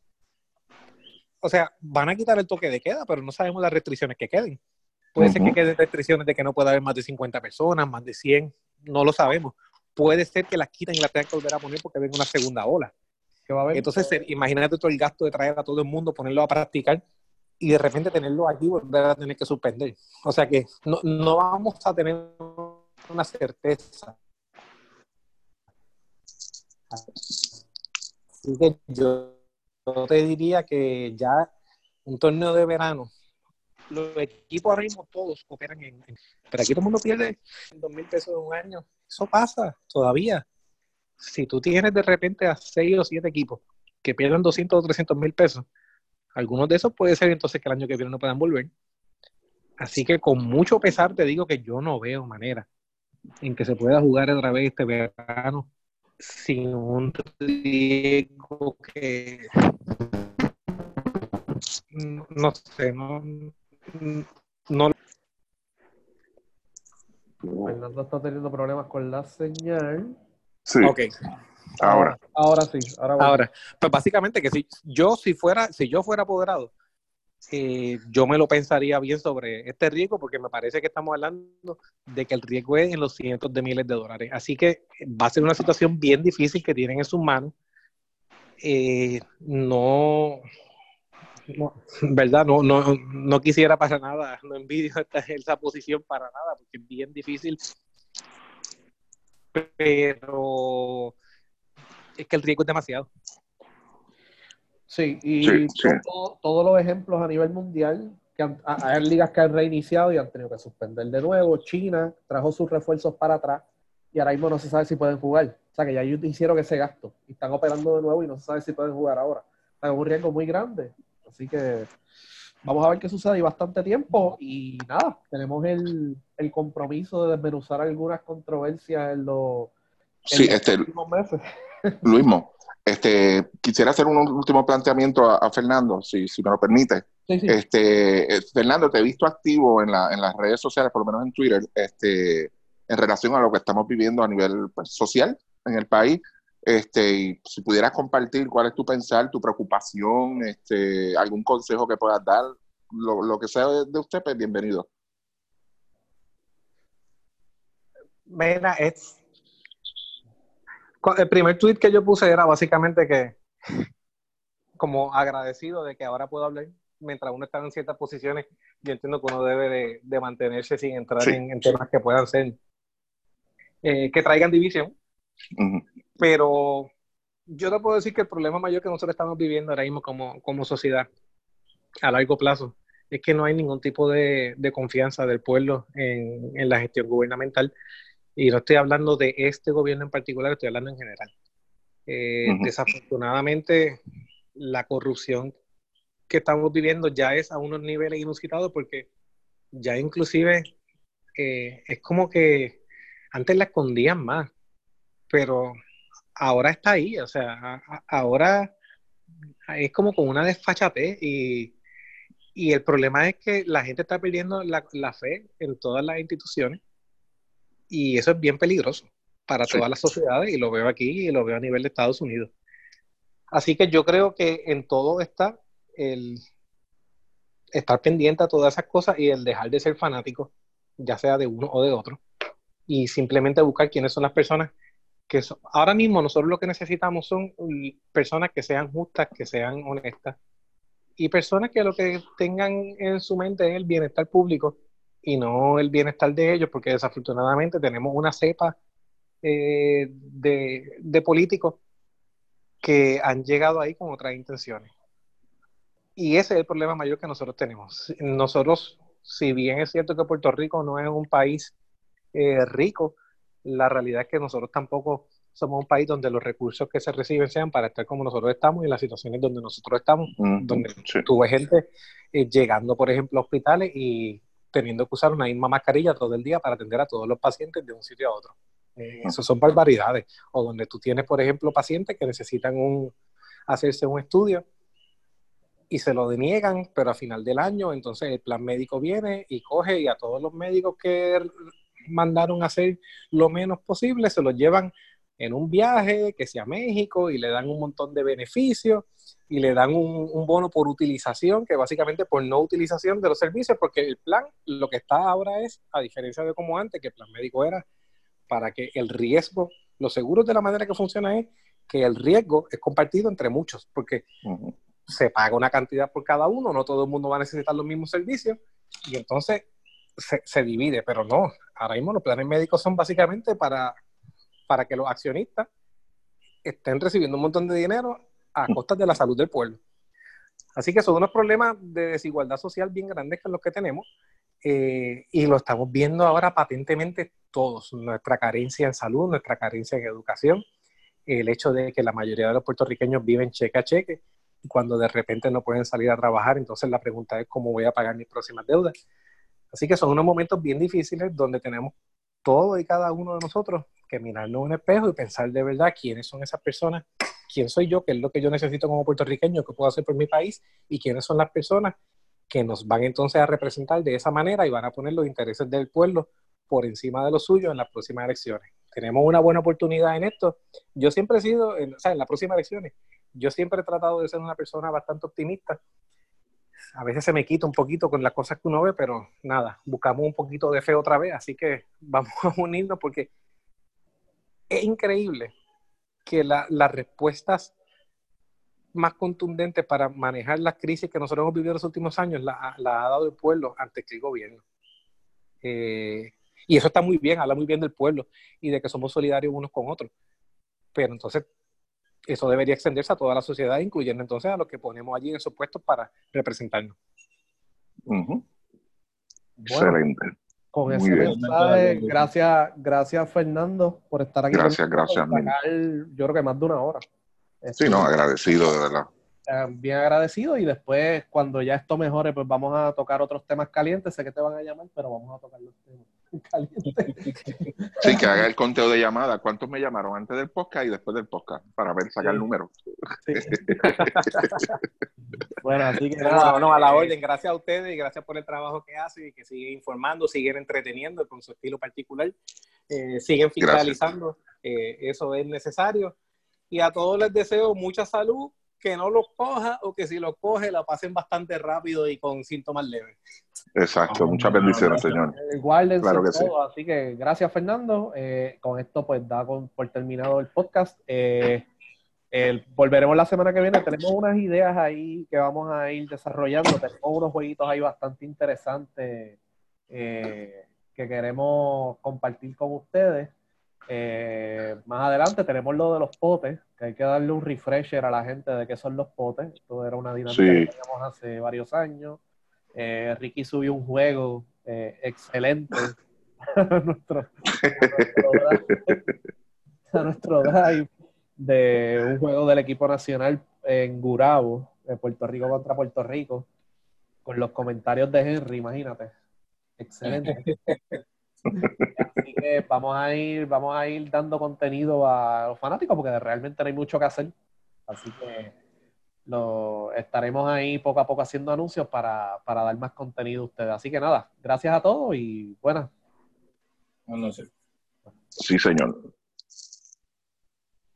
o sea, van a quitar el toque de queda, pero no sabemos las restricciones que queden. Puede ser Ujú. que queden restricciones de que no pueda haber más de 50 personas, más de 100, no lo sabemos. Puede ser que las quiten y las tengan que volver a poner porque venga una segunda ola. Va a haber, Entonces, imagínate todo el gasto de traer a todo el mundo, ponerlo a practicar y de repente tenerlo y volver a tener que suspender. O sea que no, no vamos a tener una certeza. Así que yo, te diría que ya un torneo de verano, los equipos ahora todos operan en... pero aquí todo el mundo pierde dos mil pesos en un año. Eso pasa todavía si tú tienes de repente a seis o siete equipos que pierden 200 o 300 mil pesos, algunos de esos puede ser entonces que el año que viene no puedan volver. Así que con mucho pesar te digo que yo no veo manera en que se pueda jugar otra vez este verano sin un riesgo que no, no sé, no, no Fernando está teniendo problemas con la señal. Sí, ok. Ahora. Ahora sí, ahora, bueno. Ahora, pues básicamente que si yo si fuera, si yo fuera apoderado, eh, yo me lo pensaría bien sobre este riesgo, porque me parece que estamos hablando de que el riesgo es en los cientos de miles de dólares. Así que va a ser una situación bien difícil que tienen en sus manos. Eh, no, no, ¿verdad? No, no, no quisiera para nada, no envidio esta, esa posición para nada, porque es bien difícil. Pero es que el riesgo es demasiado. Sí, y Sí, son sí. todo- todos los ejemplos a nivel mundial, que han- hay ligas que han reiniciado y han tenido que suspender de nuevo. China trajo sus refuerzos para atrás y ahora mismo no se sabe si pueden jugar. O sea que ya ellos hicieron ese gasto y están operando de nuevo y no se sabe si pueden jugar ahora. O sea, es un riesgo muy grande. Así que vamos a ver qué sucede y bastante tiempo. Y nada, tenemos el, el compromiso de desmenuzar algunas controversias en los, en Sí, los este, últimos meses. Luismo, este, quisiera hacer un último planteamiento a, a Fernando, si, si me lo permite. Sí, sí. Este, eh, Fernando, te he visto activo en, la, en las redes sociales, por lo menos en Twitter, este, en relación a lo que estamos viviendo a nivel pues, social en el país. Este, y si pudieras compartir cuál es tu pensar, tu preocupación, este, algún consejo que puedas dar, lo, lo que sea de, de usted, pues bienvenido. Mira, es. El primer tweet que yo puse era básicamente que, como agradecido de que ahora puedo hablar, mientras uno está en ciertas posiciones, yo entiendo que uno debe de, de mantenerse sin entrar Sí. en, en temas que puedan ser, eh, que traigan división, Ujú. pero yo te puedo decir que el problema mayor que nosotros estamos viviendo ahora mismo como, como sociedad a largo plazo es que no hay ningún tipo de, de confianza del pueblo en, en la gestión gubernamental. Y no estoy hablando de este gobierno en particular, estoy hablando en general. Eh. Desafortunadamente, la corrupción que estamos viviendo ya es a unos niveles inusitados porque ya inclusive eh, es como que antes la escondían más, pero ahora está ahí, o sea, a- a- ahora es como con una desfachatez y, y el problema es que la gente está perdiendo la, la fe en todas las instituciones y eso es bien peligroso para Sí. todas las sociedades y lo veo aquí y lo veo a nivel de Estados Unidos. Así que yo creo que en todo está el estar pendiente a todas esas cosas y el dejar de ser fanático, ya sea de uno o de otro, y simplemente buscar quiénes son las personas que son. Ahora mismo nosotros lo que necesitamos son personas que sean justas, que sean honestas, y personas que lo que tengan en su mente es el bienestar público y no el bienestar de ellos, porque desafortunadamente tenemos una cepa eh, de, de políticos que han llegado ahí con otras intenciones. Y ese es el problema mayor que nosotros tenemos. Nosotros, si bien es cierto que Puerto Rico no es un país eh, rico, la realidad es que nosotros tampoco somos un país donde los recursos que se reciben sean para estar como nosotros estamos y en las situaciones donde nosotros estamos, donde Sí. tú ves gente eh, llegando, por ejemplo, a hospitales y teniendo que usar una misma mascarilla todo el día para atender a todos los pacientes de un sitio a otro. Eh, eso son barbaridades. O donde tú tienes, por ejemplo, pacientes que necesitan un, hacerse un estudio y se lo deniegan, pero a final del año, entonces el plan médico viene y coge y a todos los médicos que mandaron a hacer lo menos posible, se los llevan en un viaje, que sea México, y le dan un montón de beneficios, y le dan un, un, bono por utilización, que básicamente por no utilización de los servicios, porque el plan, lo que está ahora es, a diferencia de como antes, que el plan médico era para que el riesgo, los seguros de la manera que funciona es que el riesgo es compartido entre muchos, porque se paga una cantidad por cada uno, no todo el mundo va a necesitar los mismos servicios, y entonces se, se divide, pero no, ahora mismo los planes médicos son básicamente para para que los accionistas estén recibiendo un montón de dinero a costa de la salud del pueblo. Así que son unos problemas de desigualdad social bien grandes que los que tenemos eh, y lo estamos viendo ahora patentemente todos, nuestra carencia en salud, nuestra carencia en educación, el hecho de que la mayoría de los puertorriqueños viven cheque a cheque y cuando de repente no pueden salir a trabajar, entonces la pregunta es cómo voy a pagar mis próximas deudas. Así que son unos momentos bien difíciles donde tenemos todo y cada uno de nosotros que mirarnos en un espejo y pensar de verdad quiénes son esas personas, quién soy yo, qué es lo que yo necesito como puertorriqueño, qué puedo hacer por mi país y quiénes son las personas que nos van entonces a representar de esa manera y van a poner los intereses del pueblo por encima de los suyos en las próximas elecciones. Tenemos una buena oportunidad en esto. Yo siempre he sido, o sea, en las próximas elecciones, yo siempre he tratado de ser una persona bastante optimista. A veces se me quita un poquito con las cosas que uno ve, pero nada, buscamos un poquito de fe otra vez, así que vamos a unirnos porque es increíble que las respuestas más contundentes para manejar las crisis que nosotros hemos vivido en los últimos años la, la ha dado el pueblo ante el gobierno. Eh, y eso está muy bien, habla muy bien del pueblo y de que somos solidarios unos con otros. Pero entonces eso debería extenderse a toda la sociedad, incluyendo entonces a los que ponemos allí en esos puestos para representarnos. Excelente. Con ese mensaje, gracias, gracias Fernando por estar aquí. Gracias, gracias. yo creo que más de una hora. Sí, no, agradecido, de verdad. Eh, bien agradecido y después cuando ya esto mejore, pues vamos a tocar otros temas calientes. Sé que te van a llamar, pero vamos a tocar los temas calientes. Sí, que haga el conteo de llamadas. ¿Cuántos me llamaron antes del podcast y después del podcast? Para ver, sacar el número. Sí. bueno, así que no, no, a la orden. Gracias a ustedes y gracias por el trabajo que hacen y que siguen informando, siguen entreteniendo con su estilo particular. Eh, siguen fiscalizando. Eh, eso es necesario. Y a todos les deseo mucha salud, que no los coja o que si los coge la pasen bastante rápido y con síntomas leves. Exacto, muchas bendiciones, señor. Igual claro que todo, así que gracias, Fernando. Eh, con esto, pues da por terminado el podcast. Eh, volveremos la semana que viene. Tenemos unas ideas ahí que vamos a ir desarrollando. Tenemos unos jueguitos ahí bastante interesantes eh, que queremos compartir con ustedes. Eh, más adelante tenemos lo de los potes, que hay que darle un refresher a la gente de qué son los potes. Esto era una dinámica que teníamos hace varios años. Eh, Ricky subió un juego eh, excelente a nuestro, a nuestro, drive, de un juego del equipo nacional en Gurabo, de Puerto Rico contra Puerto Rico, con los comentarios de Henry, imagínate. Excelente. Así que vamos a ir, vamos a ir dando contenido a los fanáticos porque realmente no hay mucho que hacer. Así que lo, estaremos ahí poco a poco haciendo anuncios para, para dar más contenido a ustedes. Así que nada, gracias a todos y buenas. Buenas Sí, señor.